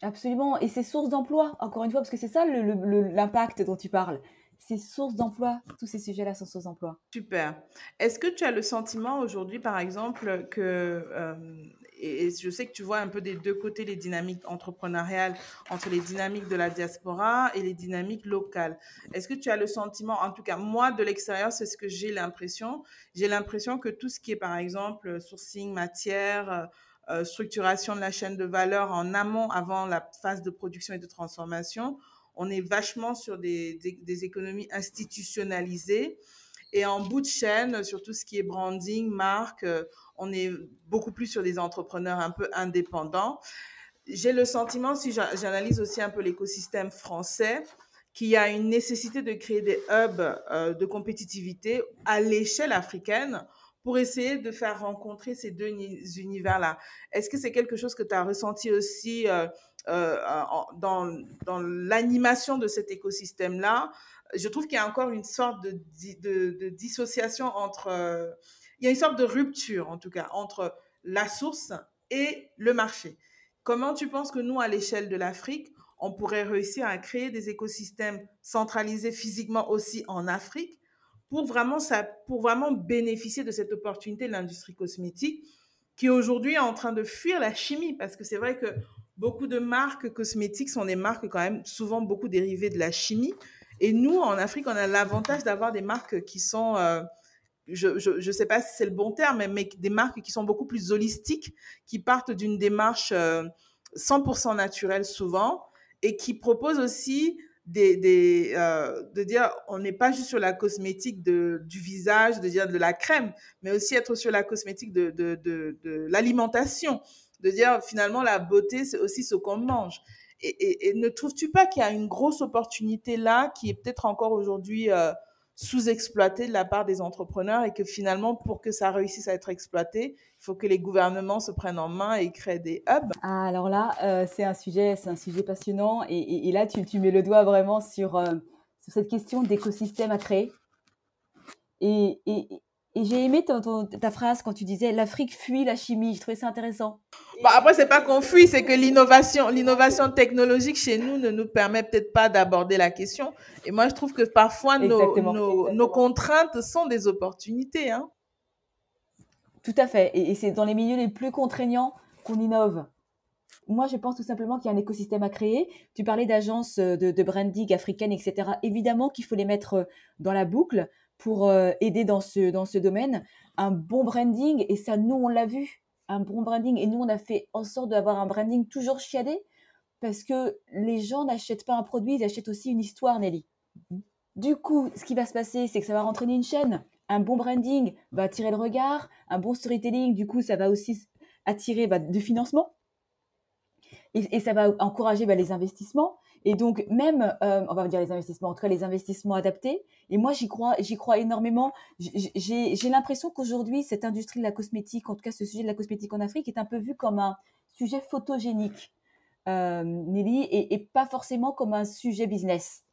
Absolument. Et c'est source d'emploi, encore une fois, parce que c'est ça l'impact dont tu parles. C'est source d'emploi. Tous ces sujets-là sont source d'emploi. Super. Est-ce que tu as le sentiment aujourd'hui, par exemple, que et, je sais que tu vois un peu des deux côtés les dynamiques entrepreneuriales entre les dynamiques de la diaspora et les dynamiques locales. Est-ce que tu as le sentiment, en tout cas moi de l'extérieur, c'est ce que j'ai l'impression. J'ai l'impression que tout ce qui est par exemple sourcing, matière, euh, euh, structuration de la chaîne de valeur en amont avant la phase de production et de transformation, on est vachement sur des, économies institutionnalisées. Et en bout de chaîne, sur tout ce qui est branding, marque, euh, on est beaucoup plus sur des entrepreneurs un peu indépendants. J'ai le sentiment, si j'analyse aussi un peu l'écosystème français, qu'il y a une nécessité de créer des hubs euh, de compétitivité à l'échelle africaine pour essayer de faire rencontrer ces deux univers-là. Est-ce que c'est quelque chose que tu as ressenti aussi euh, euh, dans, l'animation de cet écosystème-là? Je trouve qu'il y a encore une sorte de dissociation entre il y a une sorte de rupture, en tout cas, entre la source et le marché. Comment tu penses que nous, à l'échelle de l'Afrique, on pourrait réussir à créer des écosystèmes centralisés physiquement aussi en Afrique pour vraiment, pour vraiment bénéficier de cette opportunité de l'industrie cosmétique qui aujourd'hui est en train de fuir la chimie? Parce que c'est vrai que beaucoup de marques cosmétiques sont des marques quand même souvent beaucoup dérivées de la chimie. Et nous, en Afrique, on a l'avantage d'avoir des marques qui sont euh, je ne sais pas si c'est le bon terme, mais, des marques qui sont beaucoup plus holistiques, qui partent d'une démarche 100% euh, naturelle souvent et qui proposent aussi euh, de dire on n'est pas juste sur la cosmétique du visage, de dire de la crème, mais aussi être sur la cosmétique de, l'alimentation, de dire finalement la beauté c'est aussi ce qu'on mange. Et ne trouves-tu pas qu'il y a une grosse opportunité là qui est peut-être encore aujourd'hui euh, sous-exploité de la part des entrepreneurs et que finalement, pour que ça réussisse à être exploité, il faut que les gouvernements se prennent en main et créent des hubs. Ah, alors là, euh, c'est un sujet, c'est un sujet passionnant et, et, là, tu, tu, mets le doigt vraiment sur, euh, sur cette question d'écosystème à créer. Et, j'ai aimé ta phrase quand tu disais l'Afrique fuit la chimie. Je trouvais ça intéressant. Bah après, c'est pas qu'on fuit, c'est que l'innovation, l'innovation technologique chez nous ne nous permet peut-être pas d'aborder la question. Et moi, je trouve que parfois nos, nos, contraintes sont des opportunités. Hein. Tout à fait. Et, c'est dans les milieux les plus contraignants qu'on innove. moi, je pense tout simplement qu'il y a un écosystème à créer. Tu parlais d'agences euh, de, branding africaines, etc. Évidemment qu'il faut les mettre euh, dans la boucle pour euh, aider dans ce, dans ce domaine. Un bon branding, et ça, nous, on l'a vu, un bon branding, et nous, on a fait en sorte d'avoir un branding toujours chiadé, parce que les gens n'achètent pas un produit, ils achètent aussi une histoire, Nelly. Du coup, ce qui va se passer, c'est que ça va entraîner une chaîne. Un bon branding va attirer le regard, un bon storytelling, du coup, ça va aussi attirer bah, du financement et, ça va encourager bah, les investissements. Et donc, même, euh, on va dire les investissements, en tout cas les investissements adaptés. Et moi, j'y crois, j'y crois énormément. J'ai l'impression qu'aujourd'hui, cette industrie de la cosmétique, en tout cas ce sujet de la cosmétique en Afrique, est un peu vu comme un sujet photogénique, euh, Nelly, et, et, pas forcément comme un sujet business.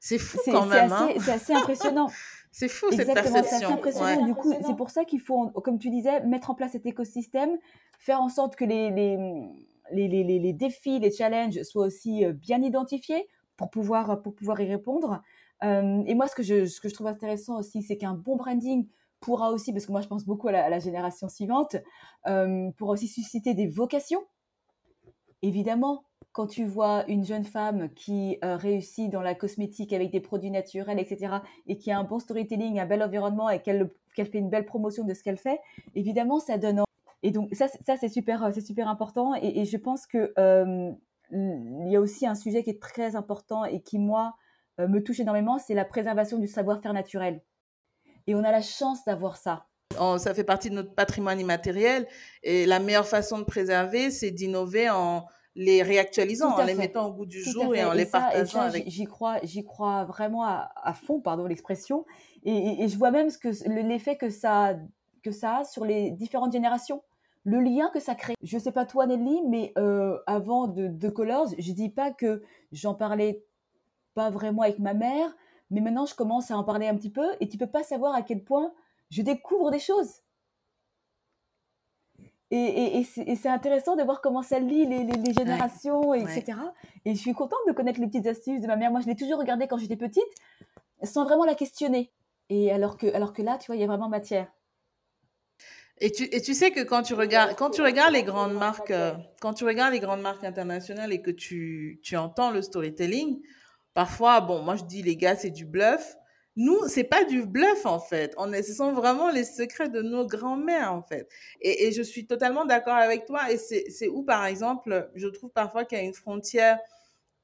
C'est fou quand même. Hein. C'est assez, impressionnant. *laughs* c'est fou cette perception. C'est impressionnant. Du coup, c'est pour ça qu'il faut, comme tu disais, mettre en place cet écosystème, faire en sorte que les, les, les, défis, les challenges soient aussi euh, bien identifiés pour pouvoir, pour pouvoir y répondre. Euh, et moi, ce que, je, ce que je trouve intéressant aussi, c'est qu'un bon branding pourra aussi, parce que moi je pense beaucoup à la, génération suivante, euh, pourra aussi susciter des vocations. Évidemment, quand tu vois une jeune femme qui euh, réussit dans la cosmétique avec des produits naturels, etc., et qui a un bon storytelling, un bel environnement et qu'elle fait une belle promotion de ce qu'elle fait, évidemment, ça donne. Et donc, ça, ça c'est super, super important. Et, je pense que euh, il y a aussi un sujet qui est très important et qui, moi, euh, me touche énormément, c'est la préservation du savoir-faire naturel. Et on a la chance d'avoir ça. ça fait partie de notre patrimoine immatériel. Et la meilleure façon de préserver, c'est d'innover en les réactualisant, en les mettant au goût du jour et en les partageant avec. J'y crois, j'y crois vraiment à, fond, pardon l'expression. Et, je vois même ce que l'effet que ça, que ça a sur les différentes générations. Le lien que ça crée. Je sais pas toi Nelly, mais euh, avant de, de Colors, je dis pas que j'en parlais pas vraiment avec ma mère, mais maintenant je commence à en parler un petit peu et tu peux pas savoir à quel point je découvre des choses. Et, c'est intéressant de voir comment ça lie les, générations, etc. Et je suis contente de connaître les petites astuces de ma mère. Moi, je l'ai toujours regardée quand j'étais petite, sans vraiment la questionner. Et alors que, alors que là, tu vois, il y a vraiment matière. Et tu, et tu sais que quand tu regardes, quand tu regardes les grandes marques, euh, quand tu regardes les grandes marques internationales et que tu, tu entends le storytelling, parfois, bon, moi je dis les gars, c'est du bluff, nous, c'est pas du bluff en fait. On est, ce sont vraiment les secrets de nos grands-mères en fait. Et, je suis totalement d'accord avec toi. Et c'est où, par exemple, je trouve parfois qu'il y a une frontière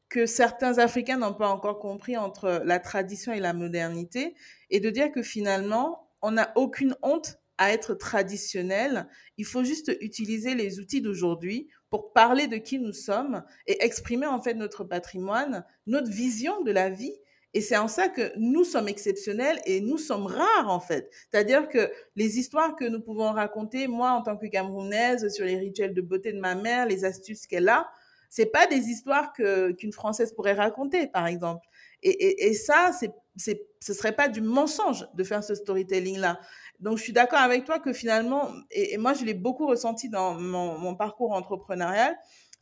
que certains Africains n'ont pas encore compris entre la tradition et la modernité, et de dire que finalement, on n'a aucune honte à être traditionnel. Il faut juste utiliser les outils d'aujourd'hui pour parler de qui nous sommes et exprimer en fait notre patrimoine, notre vision de la vie et c'est en ça que nous sommes exceptionnels et nous sommes rares, en fait. C'est-à-dire que les histoires que nous pouvons raconter, moi, en tant que Camerounaise, sur les rituels de beauté de ma mère, les astuces qu'elle a, c'est pas des histoires que, qu'une Française pourrait raconter, par exemple. Et, et, et ça, c'est, c'est, ce serait pas du mensonge de faire ce storytelling-là. Donc, je suis d'accord avec toi que finalement, et, moi, je l'ai beaucoup ressenti dans mon, mon parcours entrepreneurial,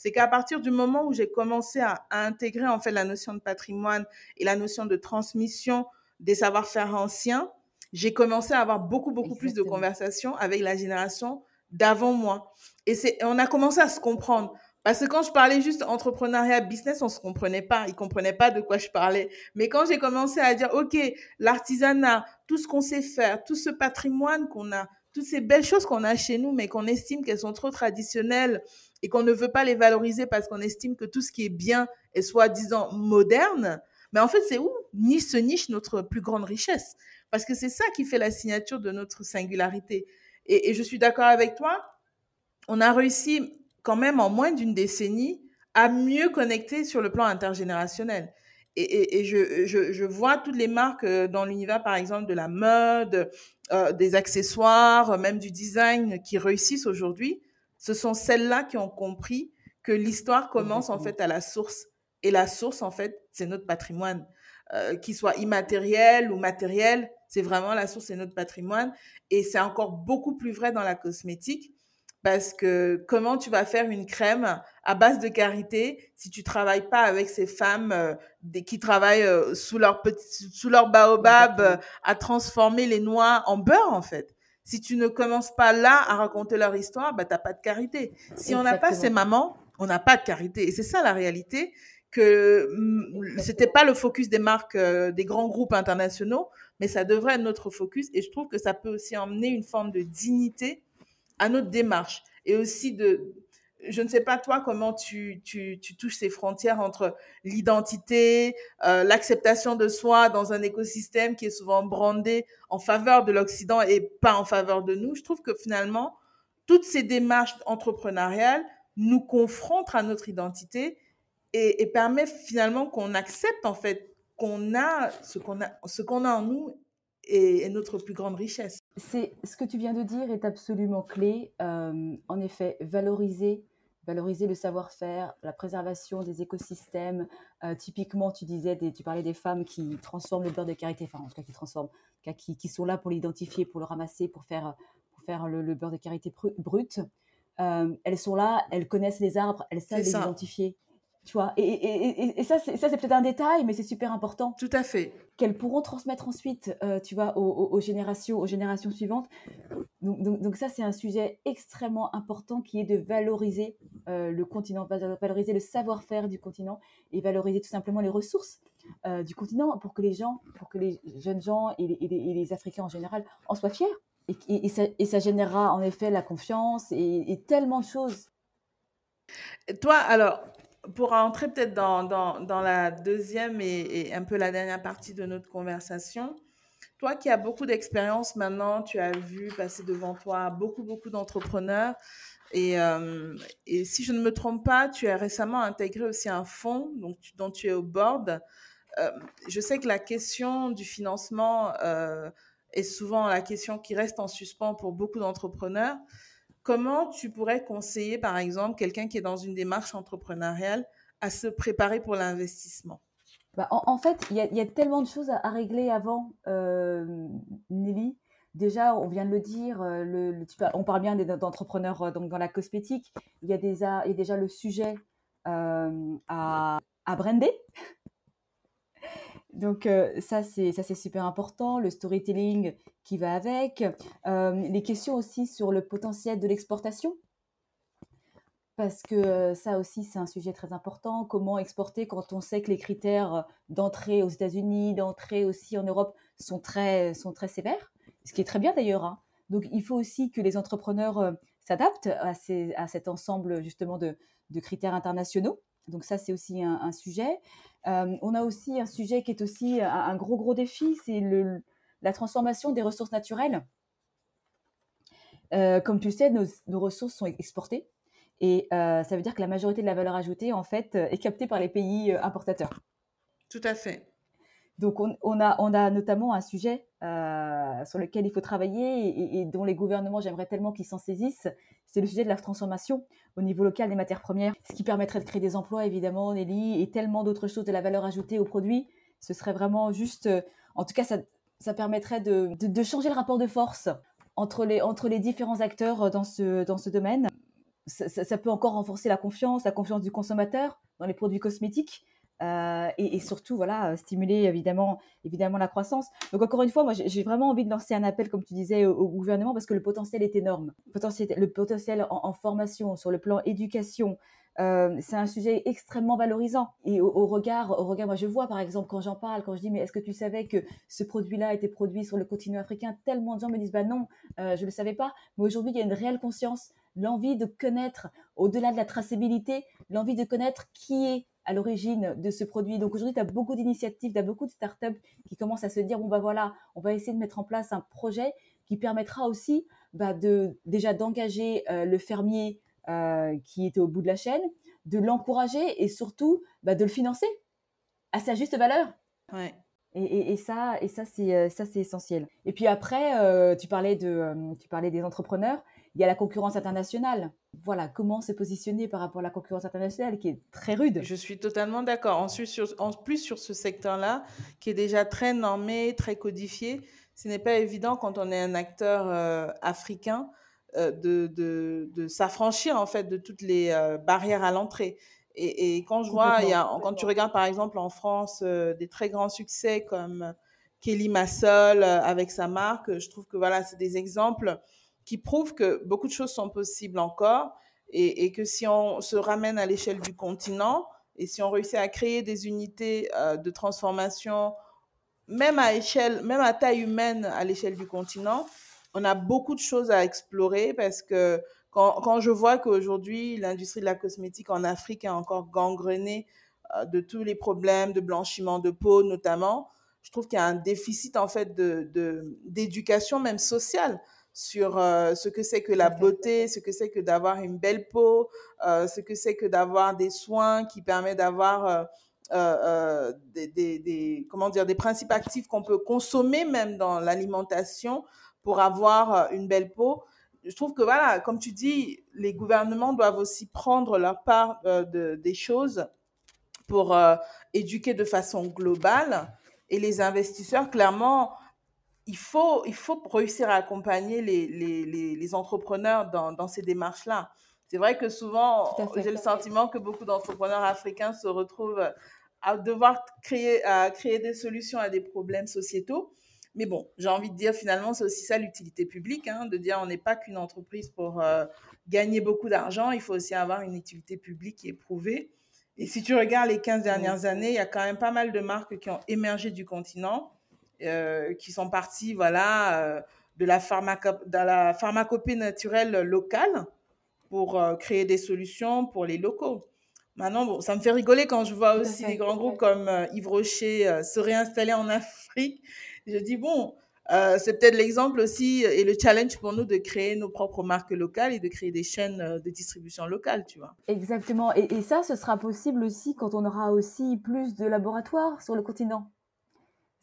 c'est qu'à partir du moment où j'ai commencé à, intégrer en fait la notion de patrimoine et la notion de transmission des savoir-faire anciens, j'ai commencé à avoir beaucoup beaucoup plus de conversations avec la génération d'avant moi. Et c'est on a commencé à se comprendre. Parce que quand je parlais juste entrepreneuriat, business, on se comprenait pas. Ils comprenaient pas de quoi je parlais. Mais quand j'ai commencé à dire, OK, l'artisanat, tout ce qu'on sait faire, tout ce patrimoine qu'on a, toutes ces belles choses qu'on a chez nous, mais qu'on estime qu'elles sont trop traditionnelles et qu'on ne veut pas les valoriser parce qu'on estime que tout ce qui est bien est soi-disant moderne, mais en fait, c'est où? Ni se niche notre plus grande richesse. Parce que c'est ça qui fait la signature de notre singularité. Et, je suis d'accord avec toi, on a réussi quand même en moins d'une décennie à mieux connecter sur le plan intergénérationnel. Et, et, je, je, je, vois toutes les marques euh, dans l'univers, par exemple, de la mode, euh, des accessoires, même du design qui réussissent aujourd'hui ce sont celles-là qui ont compris que l'histoire commence en fait à la source. Et la source, en fait, c'est notre patrimoine. Euh, qu'il soit immatériel ou matériel, c'est vraiment la source, c'est notre patrimoine. Et c'est encore beaucoup plus vrai dans la cosmétique parce que comment tu vas faire une crème à base de karité si tu travailles pas avec ces femmes euh, qui travaillent euh, sous leur petit, sous leur baobab à transformer les noix en beurre en fait? Si tu ne commences pas là à raconter leur histoire, bah, tu n'as pas de carité. Si on n'a pas ces mamans, on n'a pas de carité. Et c'est ça la réalité que mm, c'était pas le focus des marques, euh, des grands groupes internationaux, mais ça devrait être notre focus. Et je trouve que ça peut aussi emmener une forme de dignité à notre démarche et aussi de, je ne sais pas toi comment tu, tu, tu touches ces frontières entre l'identité, euh, l'acceptation de soi dans un écosystème qui est souvent brandé en faveur de l'Occident et pas en faveur de nous. Je trouve que finalement, toutes ces démarches entrepreneuriales nous confrontent à notre identité et, permet finalement qu'on accepte en fait qu'on a ce qu'on a, ce qu'on a en nous est, notre plus grande richesse. C'est ce que tu viens de dire est absolument clé. Euh, en effet, valoriser valoriser le savoir-faire, la préservation des écosystèmes. Euh, typiquement, tu disais, tu parlais des femmes qui transforment le beurre de karité, enfin en tout cas qui transforment, qui, qui sont là pour l'identifier, pour le ramasser, pour faire, pour faire le, beurre de karité brut. Euh, elles sont là, elles connaissent les arbres, elles savent les identifier. Tu vois, et, et, et, ça, c'est, ça, c'est peut-être un détail, mais c'est super important. Tout à fait. Qu'elles pourront transmettre ensuite, euh, tu vois, aux, générations, aux générations suivantes. Donc, donc, donc, ça, c'est un sujet extrêmement important qui est de valoriser euh, le continent, valoriser le savoir-faire du continent et valoriser tout simplement les ressources euh, du continent pour que les gens, pour que les jeunes gens et les, les, les Africains en général en soient fiers. Et, ça, et ça générera en effet la confiance et, tellement de choses. Toi, alors, pour entrer peut-être dans, dans, dans, la deuxième et, un peu la dernière partie de notre conversation, toi qui as beaucoup d'expérience maintenant, tu as vu passer devant toi beaucoup, beaucoup d'entrepreneurs. Et, euh, et, si je ne me trompe pas, tu as récemment intégré aussi un fonds donc, dont tu es au board. Euh, je sais que la question du financement euh, est souvent la question qui reste en suspens pour beaucoup d'entrepreneurs. Comment tu pourrais conseiller, par exemple, quelqu'un qui est dans une démarche entrepreneuriale à se préparer pour l'investissement? Bah, en, fait, il y, a tellement de choses à, régler avant, euh, Nelly. Déjà, on vient de le dire, euh, on parle bien d'entrepreneurs euh, donc dans la cosmétique. Il y a déjà le sujet à, à brander. Donc euh, ça c'est super important, le storytelling qui va avec, euh, les questions aussi sur le potentiel de l'exportation, parce que euh, ça aussi c'est un sujet très important. Comment exporter quand on sait que les critères d'entrée aux États-Unis, d'entrée aussi en Europe sont très sont très sévères, ce qui est très bien d'ailleurs. Hein. Donc il faut aussi que les entrepreneurs s'adaptent à, à cet ensemble justement de, de critères internationaux. Donc ça c'est aussi un sujet. Euh, on a aussi un sujet qui est aussi un, gros, gros défi, c'est la transformation des ressources naturelles. Euh, comme tu sais, nos, ressources sont exportées et euh, ça veut dire que la majorité de la valeur ajoutée, en fait, est captée par les pays importateurs. Tout à fait. Donc, on, a, notamment un sujet sur lequel il faut travailler et, dont les gouvernements, j'aimerais tellement qu'ils s'en saisissent, c'est le sujet de la transformation au niveau local des matières premières, ce qui permettrait de créer des emplois, évidemment, Nelly, et tellement d'autres choses, de la valeur ajoutée aux produits. Ce serait vraiment juste, euh, en tout cas, ça, permettrait de, changer le rapport de force entre les, différents acteurs ce, dans ce domaine. ça, peut encore renforcer la confiance, la confiance du consommateur dans les produits cosmétiques. Euh, et, surtout voilà euh, stimuler évidemment évidemment la croissance. Donc encore une fois moi j'ai vraiment envie de lancer un appel comme tu disais au, gouvernement parce que le potentiel est énorme. Le potentiel, en, formation sur le plan éducation euh, c'est un sujet extrêmement valorisant. Et au, regard au regard moi je vois par exemple quand j'en parle quand je dis mais est-ce que tu savais que ce produit là a été produit sur le continent africain? Tellement de gens me disent bah non je ne le savais pas. Mais aujourd'hui il y a une réelle conscience l'envie de connaître au-delà de la traçabilité l'envie de connaître qui est à l'origine de ce produit. Donc aujourd'hui, tu as beaucoup d'initiatives, tu as beaucoup de startups qui commencent à se dire, bon bah voilà, on va essayer de mettre en place un projet qui permettra aussi bah, de déjà d'engager euh, le fermier euh, qui était au bout de la chaîne, de l'encourager et surtout bah, de le financer à sa juste valeur. Ouais. Et, et, ça, et ça c'est euh, ça c'est essentiel. Et puis après, tu parlais de, tu parlais des entrepreneurs il y a la concurrence internationale. Voilà, comment se positionner par rapport à la concurrence internationale qui est très rude. Je suis totalement d'accord. En, en, plus, sur ce secteur-là, qui est déjà très normé, très codifié, ce n'est pas évident quand on est un acteur euh, africain euh, de, de, de s'affranchir en fait de toutes les euh, barrières à l'entrée. Et, et, quand je vois, il y a, quand tu regardes par exemple en France des très grands succès comme Kelly Massol avec sa marque. Je trouve que voilà, c'est des exemples qui prouvent que beaucoup de choses sont possibles encore et, que si on se ramène à l'échelle du continent et si on réussit à créer des unités de transformation, même à échelle, même à taille humaine à l'échelle du continent, on a beaucoup de choses à explorer parce que quand, je vois qu'aujourd'hui, l'industrie de la cosmétique en Afrique est encore gangrenée euh, de tous les problèmes de blanchiment de peau notamment, je trouve qu'il y a un déficit en fait d'éducation même sociale sur euh, ce que c'est que la beauté, ce que c'est que d'avoir une belle peau, euh, ce que c'est que d'avoir des soins qui permettent d'avoir des, des, des, comment dire, des principes actifs qu'on peut consommer même dans l'alimentation pour avoir une belle peau. Je trouve que, voilà, comme tu dis, les gouvernements doivent aussi prendre leur part de, des choses pour éduquer de façon globale. Et les investisseurs, clairement, il faut, il faut réussir à accompagner les, les, les, entrepreneurs dans, dans ces démarches-là. C'est vrai que souvent, j'ai le sentiment que beaucoup d'entrepreneurs africains se retrouvent à devoir créer, à créer des solutions à des problèmes sociétaux. Mais bon, j'ai envie de dire, finalement, c'est aussi ça l'utilité publique, hein, de dire on n'est pas qu'une entreprise pour euh, gagner beaucoup d'argent, il faut aussi avoir une utilité publique qui est prouvée. Et si tu regardes les 15 dernières années, il y a quand même pas mal de marques qui ont émergé du continent, euh, qui sont parties voilà, euh, de, la de la pharmacopée naturelle locale pour créer des solutions pour les locaux. Maintenant, bon, ça me fait rigoler quand je vois aussi des grands groupes comme Yves Rocher se réinstaller en *laughs* Afrique je dis, bon, euh, c'est peut-être l'exemple aussi et le challenge pour nous de créer nos propres marques locales et de créer des chaînes euh, de distribution locales, tu vois. Exactement. Et, ça, ce sera possible aussi quand on aura aussi plus de laboratoires sur le continent.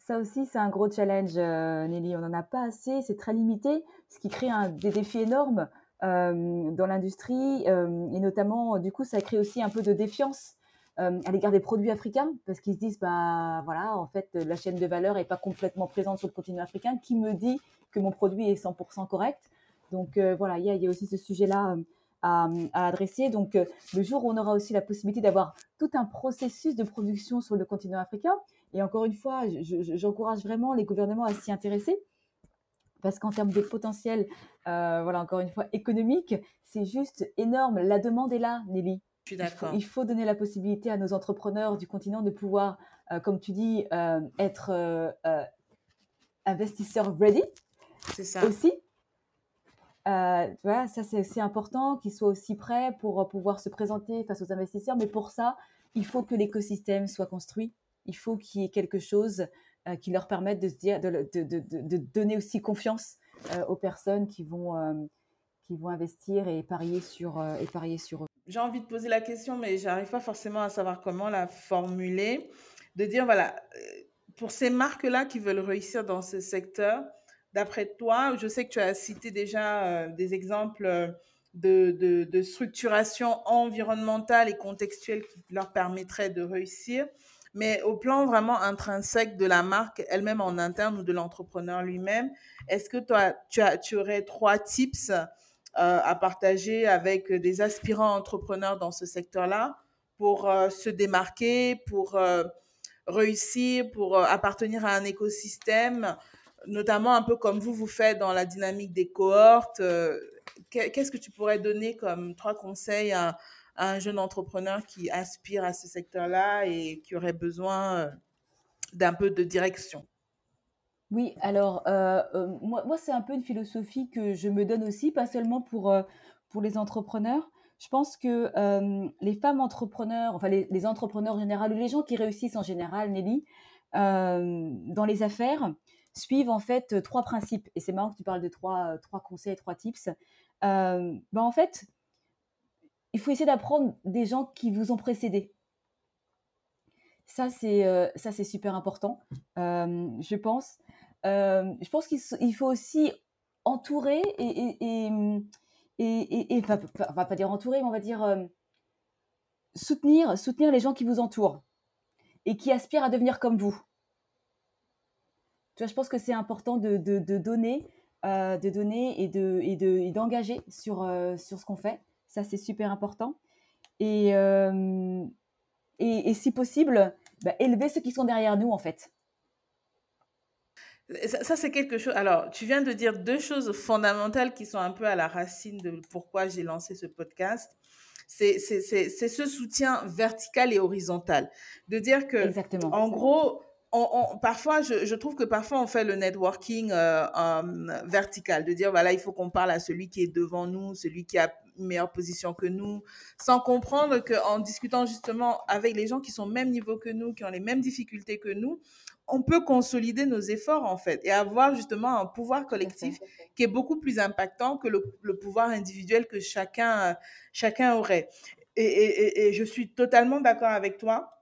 Ça aussi, c'est un gros challenge, euh, Nelly. On n'en a pas assez, c'est très limité, ce qui crée des défis énormes dans l'industrie. et notamment, du coup, ça crée aussi un peu de défiance euh, à l'égard des produits africains parce qu'ils se disent bah voilà en fait la chaîne de valeur est pas complètement présente sur le continent africain qui me dit que mon produit est 100% correct? Donc euh, voilà il y a, y a, aussi ce sujet là euh, à, à, adresser donc le jour où on aura aussi la possibilité d'avoir tout un processus de production sur le continent africain et encore une fois j'encourage vraiment les gouvernements à s'y intéresser parce qu'en termes de potentiel, voilà, encore une fois, économique, c'est juste énorme. La demande est là, Nelly. Il faut, donner la possibilité à nos entrepreneurs du continent de pouvoir, euh, comme tu dis, euh, être euh, investisseurs ready. C'est ça. Aussi. Voilà, ça c'est important qu'ils soient aussi prêts pour pouvoir se présenter face aux investisseurs. Mais pour ça, il faut que l'écosystème soit construit. Il faut qu'il y ait quelque chose qui leur permette de se dire, de, de, de, donner aussi confiance aux personnes qui vont, qui vont investir et parier sur, et parier sur eux j'ai envie de poser la question, mais j'arrive pas forcément à savoir comment la formuler. De dire, voilà, euh, pour ces marques-là qui veulent réussir dans ce secteur, d'après toi, je sais que tu as cité déjà euh, des exemples euh, de, de, de, structuration environnementale et contextuelle qui leur permettraient de réussir, mais au plan vraiment intrinsèque de la marque elle-même en interne ou de l'entrepreneur lui-même, est-ce que toi, tu, as, tu aurais trois tips euh, à partager avec des aspirants entrepreneurs dans ce secteur-là pour euh, se démarquer, pour euh, réussir, pour appartenir à un écosystème, notamment un peu comme vous, vous faites dans la dynamique des cohortes. Qu'est-ce que tu pourrais donner comme trois conseils à, un jeune entrepreneur qui aspire à ce secteur-là et qui aurait besoin d'un peu de direction oui, alors, euh, euh, moi moi, c'est un peu une philosophie que je me donne aussi, pas seulement pour, euh, pour les entrepreneurs. Je pense que, les femmes entrepreneurs, enfin les entrepreneurs en général ou les gens qui réussissent en général, Nelly, dans les affaires, suivent en fait, trois principes et c'est marrant que tu parles de trois, trois conseils, trois tips. ben, en fait, il faut essayer d'apprendre des gens qui vous ont précédé. Ça, c'est, c'est super important, je pense. Euh, je pense qu'il faut aussi entourer et, et, et, et, on va pas dire entourer, mais on va dire euh, soutenir, soutenir les gens qui vous entourent et qui aspirent à devenir comme vous. Tu vois, je pense que c'est important de, de, donner, euh, de donner et de et de d'engager sur sur ce qu'on fait. Ça, c'est super important. Et, et, si possible, bah, élever ceux qui sont derrière nous, en fait. Ça, c'est quelque chose. Alors, tu viens de dire deux choses fondamentales qui sont un peu à la racine de pourquoi j'ai lancé ce podcast. C'est ce soutien vertical et horizontal. De dire que, Exactement. en gros, on, parfois, je, trouve que parfois on fait le networking euh, vertical, de dire voilà, il faut qu'on parle à celui qui est devant nous, celui qui a une meilleure position que nous, sans comprendre qu'en discutant justement avec les gens qui sont au même niveau que nous, qui ont les mêmes difficultés que nous, on peut consolider nos efforts en fait et avoir justement un pouvoir collectif qui est beaucoup plus impactant que le, pouvoir individuel que chacun, chacun aurait. Et, et je suis totalement d'accord avec toi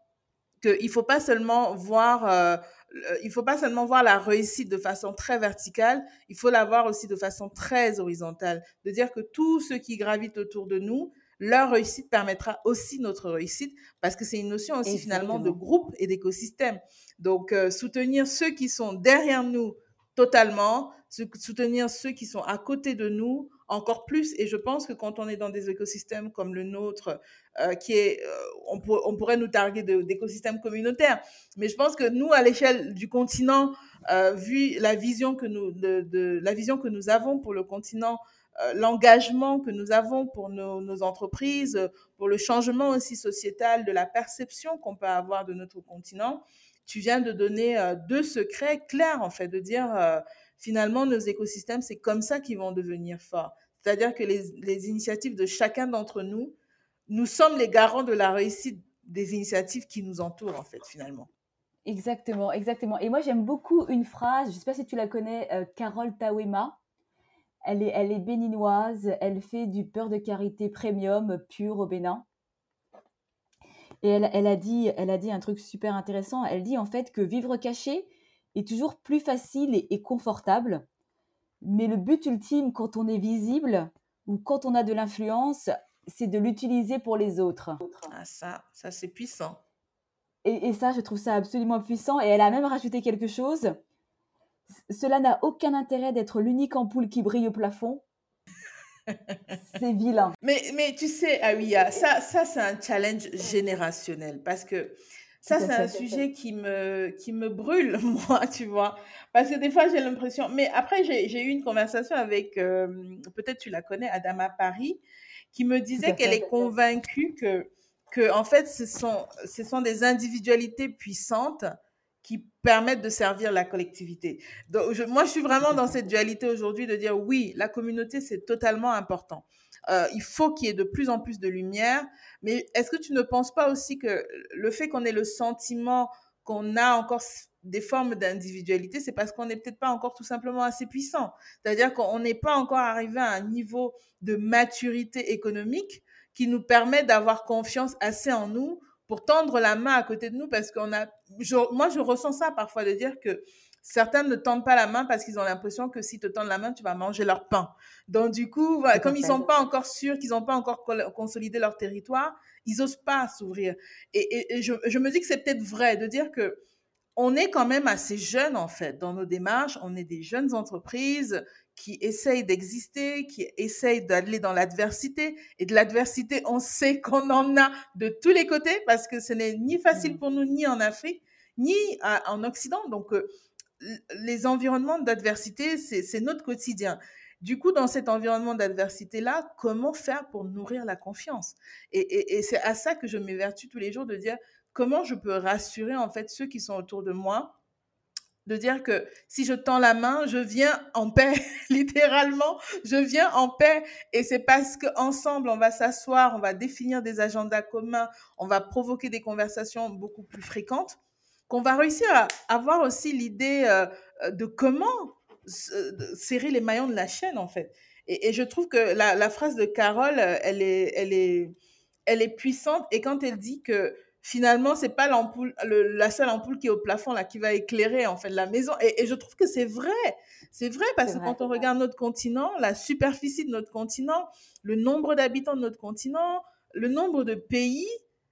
qu'il faut pas seulement voir euh, il faut pas seulement voir la réussite de façon très verticale, il faut la voir aussi de façon très horizontale, de dire que tous ceux qui gravitent autour de nous, leur réussite permettra aussi notre réussite, parce que c'est une notion aussi finalement de groupe et d'écosystème. Donc, euh, soutenir ceux qui sont derrière nous totalement, soutenir ceux qui sont à côté de nous encore plus. Et je pense que quand on est dans des écosystèmes comme le nôtre, euh, qui est, euh, on, pourrait nous targuer d'écosystèmes communautaires, mais je pense que nous, à l'échelle du continent, euh, vu la vision que nous, la vision que nous avons pour le continent, l'engagement que nous avons pour nos, entreprises, pour le changement aussi sociétal, de la perception qu'on peut avoir de notre continent, tu viens de donner deux secrets clairs, en fait, de dire finalement, nos écosystèmes, c'est comme ça qu'ils vont devenir forts. C'est-à-dire que les, initiatives de chacun d'entre nous, nous sommes les garants de la réussite des initiatives qui nous entourent, en fait, finalement. Exactement, exactement. Et moi, j'aime beaucoup une phrase, je ne sais pas si tu la connais, euh, Carole Tawema. Elle est, elle est béninoise, elle fait du beurre de karité premium pur au Bénin. Et elle, elle, a dit, elle a dit un truc super intéressant. Elle dit en fait que vivre caché, est toujours plus facile et, confortable. Mais le but ultime quand on est visible ou quand on a de l'influence, c'est de l'utiliser pour les autres. Ah ça, ça c'est puissant. Et, et, ça, je trouve ça absolument puissant. Et elle a même rajouté quelque chose. Cela n'a aucun intérêt d'être l'unique ampoule qui brille au plafond. *laughs* c'est vilain. Mais, mais tu sais, Aouya, ça, ça c'est un challenge générationnel parce que ça, c'est un sujet qui me, qui me brûle, *laughs* moi, tu vois. Parce que des fois, j'ai l'impression. Mais après, j'ai eu une conversation avec, euh, peut-être tu la connais, Adama Paris, qui me disait qu'elle est convaincue que, que, en fait, ce sont, ce sont des individualités puissantes qui permettent de servir la collectivité. Donc, moi, je suis vraiment dans cette dualité aujourd'hui de dire oui, la communauté, c'est totalement important. Euh, il faut qu'il y ait de plus en plus de lumière. Mais est-ce que tu ne penses pas aussi que le fait qu'on ait le sentiment qu'on a encore des formes d'individualité, c'est parce qu'on n'est peut-être pas encore tout simplement assez puissant? C'est-à-dire qu'on n'est pas encore arrivé à un niveau de maturité économique qui nous permet d'avoir confiance assez en nous pour tendre la main à côté de nous parce qu'on a, moi je ressens ça parfois de dire que Certains ne tendent pas la main parce qu'ils ont l'impression que si te tendent la main, tu vas manger leur pain. Donc, du coup, comme ils sont pas encore sûrs, qu'ils n'ont pas encore consolidé leur territoire, ils n'osent pas s'ouvrir. Et, je, me dis que c'est peut-être vrai de dire que on est quand même assez jeunes, en fait, dans nos démarches. On est des jeunes entreprises qui essayent d'exister, qui essayent d'aller dans l'adversité. Et de l'adversité, on sait qu'on en a de tous les côtés parce que ce n'est ni facile mmh. pour nous, ni en Afrique, ni en Occident. Donc, euh, les environnements d'adversité, c'est notre quotidien. Du coup, dans cet environnement d'adversité-là, comment faire pour nourrir la confiance? Et, c'est à ça que je m'évertue tous les jours de dire comment je peux rassurer en fait ceux qui sont autour de moi, de dire que si je tends la main, je viens en paix, *laughs* littéralement, je viens en paix. Et c'est parce qu'ensemble, on va s'asseoir, on va définir des agendas communs, on va provoquer des conversations beaucoup plus fréquentes qu'on va réussir à avoir aussi l'idée euh, euh, de comment serrer les maillons de la chaîne, en fait. Et, je trouve que la, phrase de Carole, euh, elle est, elle, est, elle est puissante. Et quand elle dit que finalement, c'est pas l'ampoule, la seule ampoule qui est au plafond là qui va éclairer en fait la maison. Et, je trouve que c'est vrai, c'est vrai parce que quand on regarde notre continent, la superficie de notre continent, le nombre d'habitants de notre continent, le nombre de pays,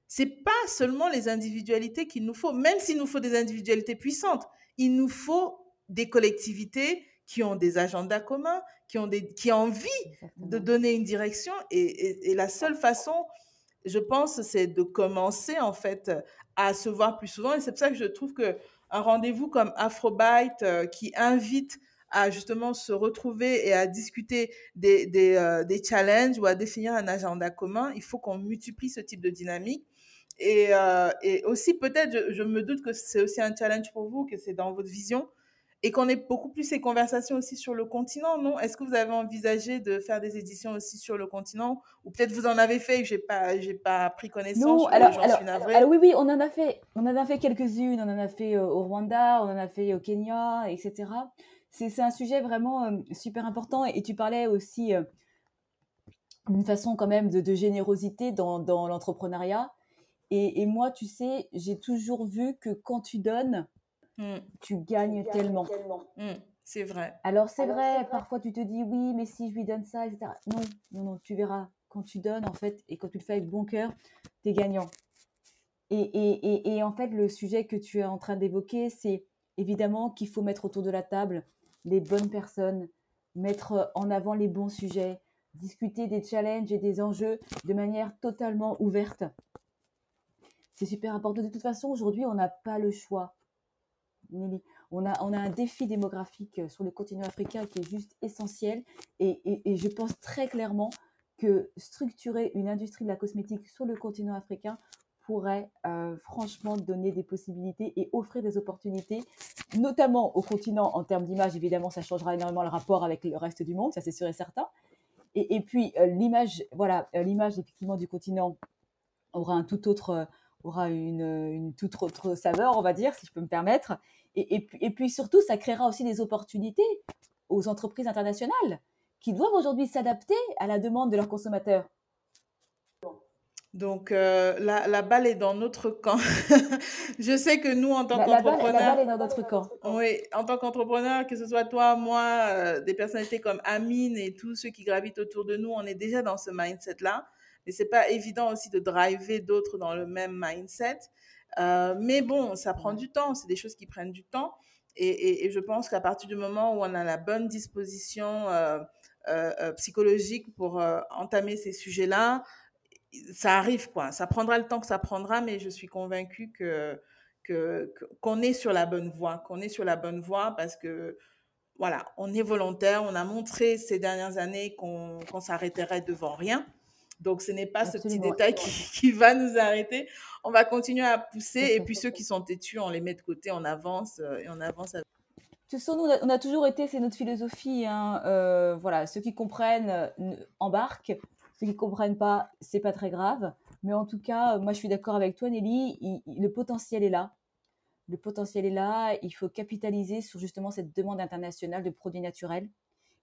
c'est pas seulement les individualités qu'il nous faut, même s'il nous faut des individualités puissantes, il nous faut des collectivités qui ont des agendas communs, qui ont, des, qui ont envie de donner une direction. Et, la seule façon, je pense, c'est de commencer en fait à se voir plus souvent. Et c'est pour ça que je trouve que un rendez-vous comme Afrobyte qui invite à justement se retrouver et à discuter des, des, des, challenges ou à définir un agenda commun, il faut qu'on multiplie ce type de dynamique. Et, et aussi, peut-être, je, je, me doute que c'est aussi un challenge pour vous, que c'est dans votre vision, et qu'on ait beaucoup plus ces conversations aussi sur le continent, non? Est-ce que vous avez envisagé de faire des éditions aussi sur le continent? Ou peut-être vous en avez fait et j'ai pas, j'ai pas pris connaissance Non, alors, alors, alors, oui, oui, on en a fait, on en a fait quelques-unes, on en a fait euh, au Rwanda, on en a fait au Kenya, etc. C'est, c'est un sujet vraiment euh, super important et, tu parlais aussi euh, d'une façon quand même de, de générosité dans, dans l'entrepreneuriat. Et, et moi, tu sais, j'ai toujours vu que quand tu donnes, Mmh. Tu gagnes tellement. Mmh, c'est vrai. Alors c'est vrai, parfois tu te dis oui, mais si je lui donne ça, etc. Non, non, non, tu verras. Quand tu donnes, en fait, et quand tu le fais avec bon cœur, tu es gagnant. Et, et, et, et, en fait, le sujet que tu es en train d'évoquer, c'est évidemment qu'il faut mettre autour de la table les bonnes personnes, mettre en avant les bons sujets, discuter des challenges et des enjeux de manière totalement ouverte. C'est super important. De toute façon, aujourd'hui, on n'a pas le choix. Nelly. On a, on a un défi démographique euh, sur le continent africain qui est juste essentiel. Et, et, je pense très clairement que structurer une industrie de la cosmétique sur le continent africain pourrait euh, franchement donner des possibilités et offrir des opportunités, notamment au continent en termes d'image. Évidemment, ça changera énormément le rapport avec le reste du monde, ça c'est sûr et certain. Et, et puis euh, l'image, voilà, l'image effectivement du continent aura un tout autre aura une, une, toute autre saveur, on va dire, si je peux me permettre. Et, et, puis, et puis surtout, ça créera aussi des opportunités aux entreprises internationales qui doivent aujourd'hui s'adapter à la demande de leurs consommateurs. Donc euh, la, la, balle est dans notre camp. *laughs* je sais que nous, en tant qu'entrepreneurs... La, balle est dans notre camp. Oui, en tant qu'entrepreneur, que ce soit toi, moi, euh, des personnalités comme Amine et tous ceux qui gravitent autour de nous, on est déjà dans ce mindset-là. Mais c'est pas évident aussi de driver d'autres dans le même mindset. Euh, mais bon, ça prend du temps. C'est des choses qui prennent du temps. Et, et, je pense qu'à partir du moment où on a la bonne disposition euh, euh, psychologique pour entamer ces sujets-là, ça arrive quoi. Ça prendra le temps que ça prendra, mais je suis convaincue que qu'on est sur la bonne voie, qu'on est sur la bonne voie parce que voilà, on est volontaire, on a montré ces dernières années qu'on qu s'arrêterait devant rien. Donc, ce n'est pas ce petit détail qui, *laughs* qui, va nous arrêter. On va continuer à pousser. Et puis, ceux qui sont têtus, on les met de côté, on avance euh, et on avance. Avec... De toute façon, nous, on a toujours été, c'est notre philosophie. Hein, euh, voilà, ceux qui comprennent euh, embarquent. Ceux qui comprennent pas, c'est pas très grave. Mais en tout cas, moi, je suis d'accord avec toi, Nelly. Il, le potentiel est là. Le potentiel est là. Il faut capitaliser sur justement cette demande internationale de produits naturels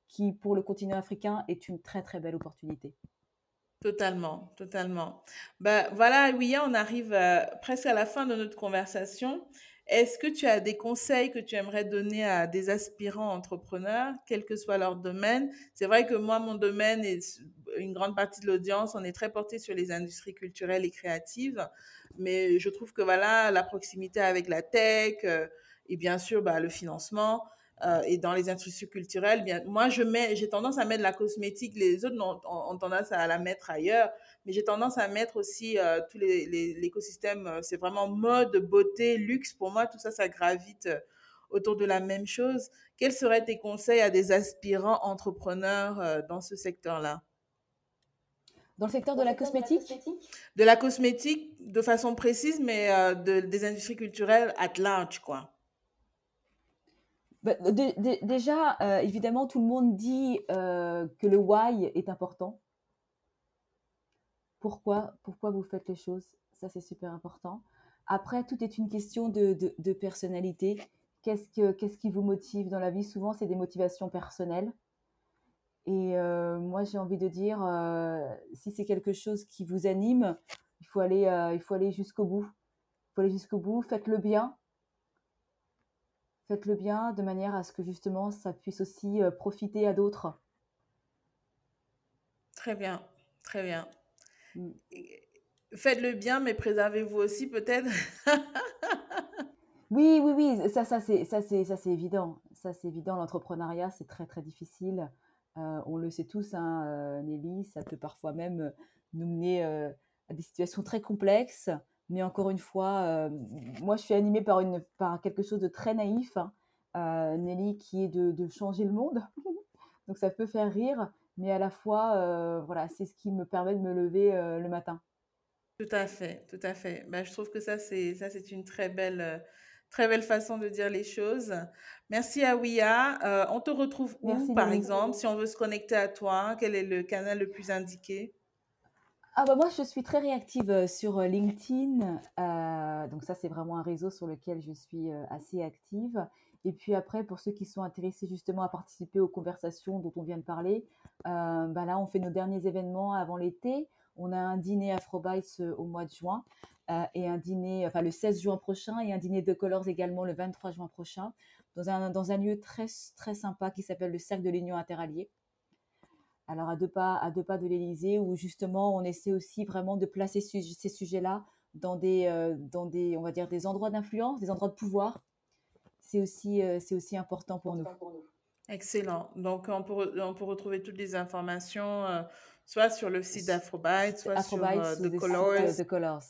qui, pour le continent africain, est une très, très belle opportunité. Totalement, totalement. Ben, voilà, Louis, on arrive euh, presque à la fin de notre conversation. Est-ce que tu as des conseils que tu aimerais donner à des aspirants entrepreneurs, quel que soit leur domaine? C'est vrai que moi, mon domaine et une grande partie de l'audience, on est très porté sur les industries culturelles et créatives, mais je trouve que voilà, la proximité avec la tech euh, et bien sûr bah, le financement, euh, et dans les industries culturelles, bien, moi, je mets, j'ai tendance à mettre la cosmétique, les autres ont, ont, tendance à la mettre ailleurs, mais j'ai tendance à mettre aussi euh, tous les, l'écosystème, euh, c'est vraiment mode, beauté, luxe, pour moi, tout ça, ça gravite euh, autour de la même chose. Quels seraient tes conseils à des aspirants entrepreneurs dans ce secteur-là? Dans le secteur de la cosmétique? De la cosmétique de façon précise, mais de, des industries culturelles at large, quoi. Bah, déjà, euh, évidemment, tout le monde dit euh, que le why est important. Pourquoi, pourquoi vous faites les choses? Ça, c'est super important. Après, tout est une question de, personnalité. Qu'est-ce, que, qu'est-ce qui vous motive dans la vie? Souvent, c'est des motivations personnelles. Et euh, moi, j'ai envie de dire, si c'est quelque chose qui vous anime, il faut aller, il faut aller jusqu'au bout. Il faut aller jusqu'au bout. Faites-le bien faites-le bien de manière à ce que justement ça puisse aussi euh, profiter à d'autres. Très bien, très bien. Mm. Faites-le bien, mais préservez-vous aussi peut-être. oui, oui, oui, ça, ça c'est, ça c'est, ça c'est évident. Ça c'est évident. L'entrepreneuriat c'est très très difficile. Euh, on le sait tous, hein, euh, Nelly, ça peut parfois même nous mener euh, à des situations très complexes. Mais encore une fois, moi, je suis animée par, une, par quelque chose de très naïf, hein, Nelly, qui est de, de, changer le monde. *laughs* Donc ça peut faire rire, mais à la fois, voilà, c'est ce qui me permet de me lever le matin. Tout à fait, tout à fait. Ben, je trouve que ça, c'est ça, c'est une très belle, très belle façon de dire les choses. Merci Aouia. Euh, on te retrouve où, par exemple, si on veut se connecter à toi? Quel est le canal le plus indiqué? Ah bah moi, je suis très réactive euh, sur euh, LinkedIn. donc ça, c'est vraiment un réseau sur lequel je suis assez active. Et puis après, pour ceux qui sont intéressés justement à participer aux conversations dont on vient de parler, bah là, on fait nos derniers événements avant l'été. On a un dîner Afrobytes au mois de juin et un dîner, enfin le 16 juin prochain et un dîner de Colors également le 23 juin prochain dans un, dans un lieu très, très sympa qui s'appelle le Cercle de l'Union Interalliée. Alors à deux pas, à deux pas de l'Élysée, où justement on essaie aussi vraiment de placer ces sujets-là dans des, euh, dans des, on va dire, des endroits d'influence, des endroits de pouvoir. C'est aussi, euh, c'est aussi important pour nous. Excellent. Donc on peut, on peut retrouver toutes les informations, euh, soit sur le site d'Afrobyte, soit sur The Colors. Colors.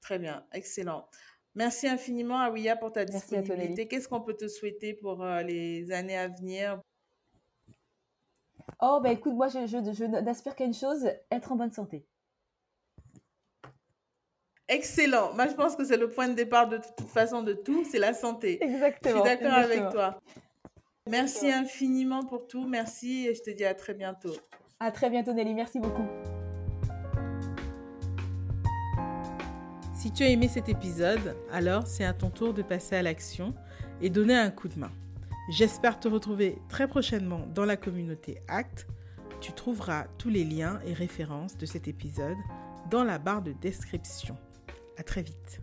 Très bien, excellent. Merci infiniment, Aouia, pour ta disponibilité. Qu'est-ce qu'on peut te souhaiter pour euh, les années à venir? Oh, bah écoute, moi, je, je, n'aspire qu'à une chose, être en bonne santé. Excellent. Moi, je pense que c'est le point de départ de toute façon de tout, c'est la santé. Exactement. Je suis d'accord avec toi. Merci infiniment pour tout. Merci et je te dis à très bientôt. À très bientôt, Nelly. Merci beaucoup. Si tu as aimé cet épisode, alors c'est à ton tour de passer à l'action et donner un coup de main. J'espère te retrouver très prochainement dans la communauté ACT. Tu trouveras tous les liens et références de cet épisode dans la barre de description. À très vite.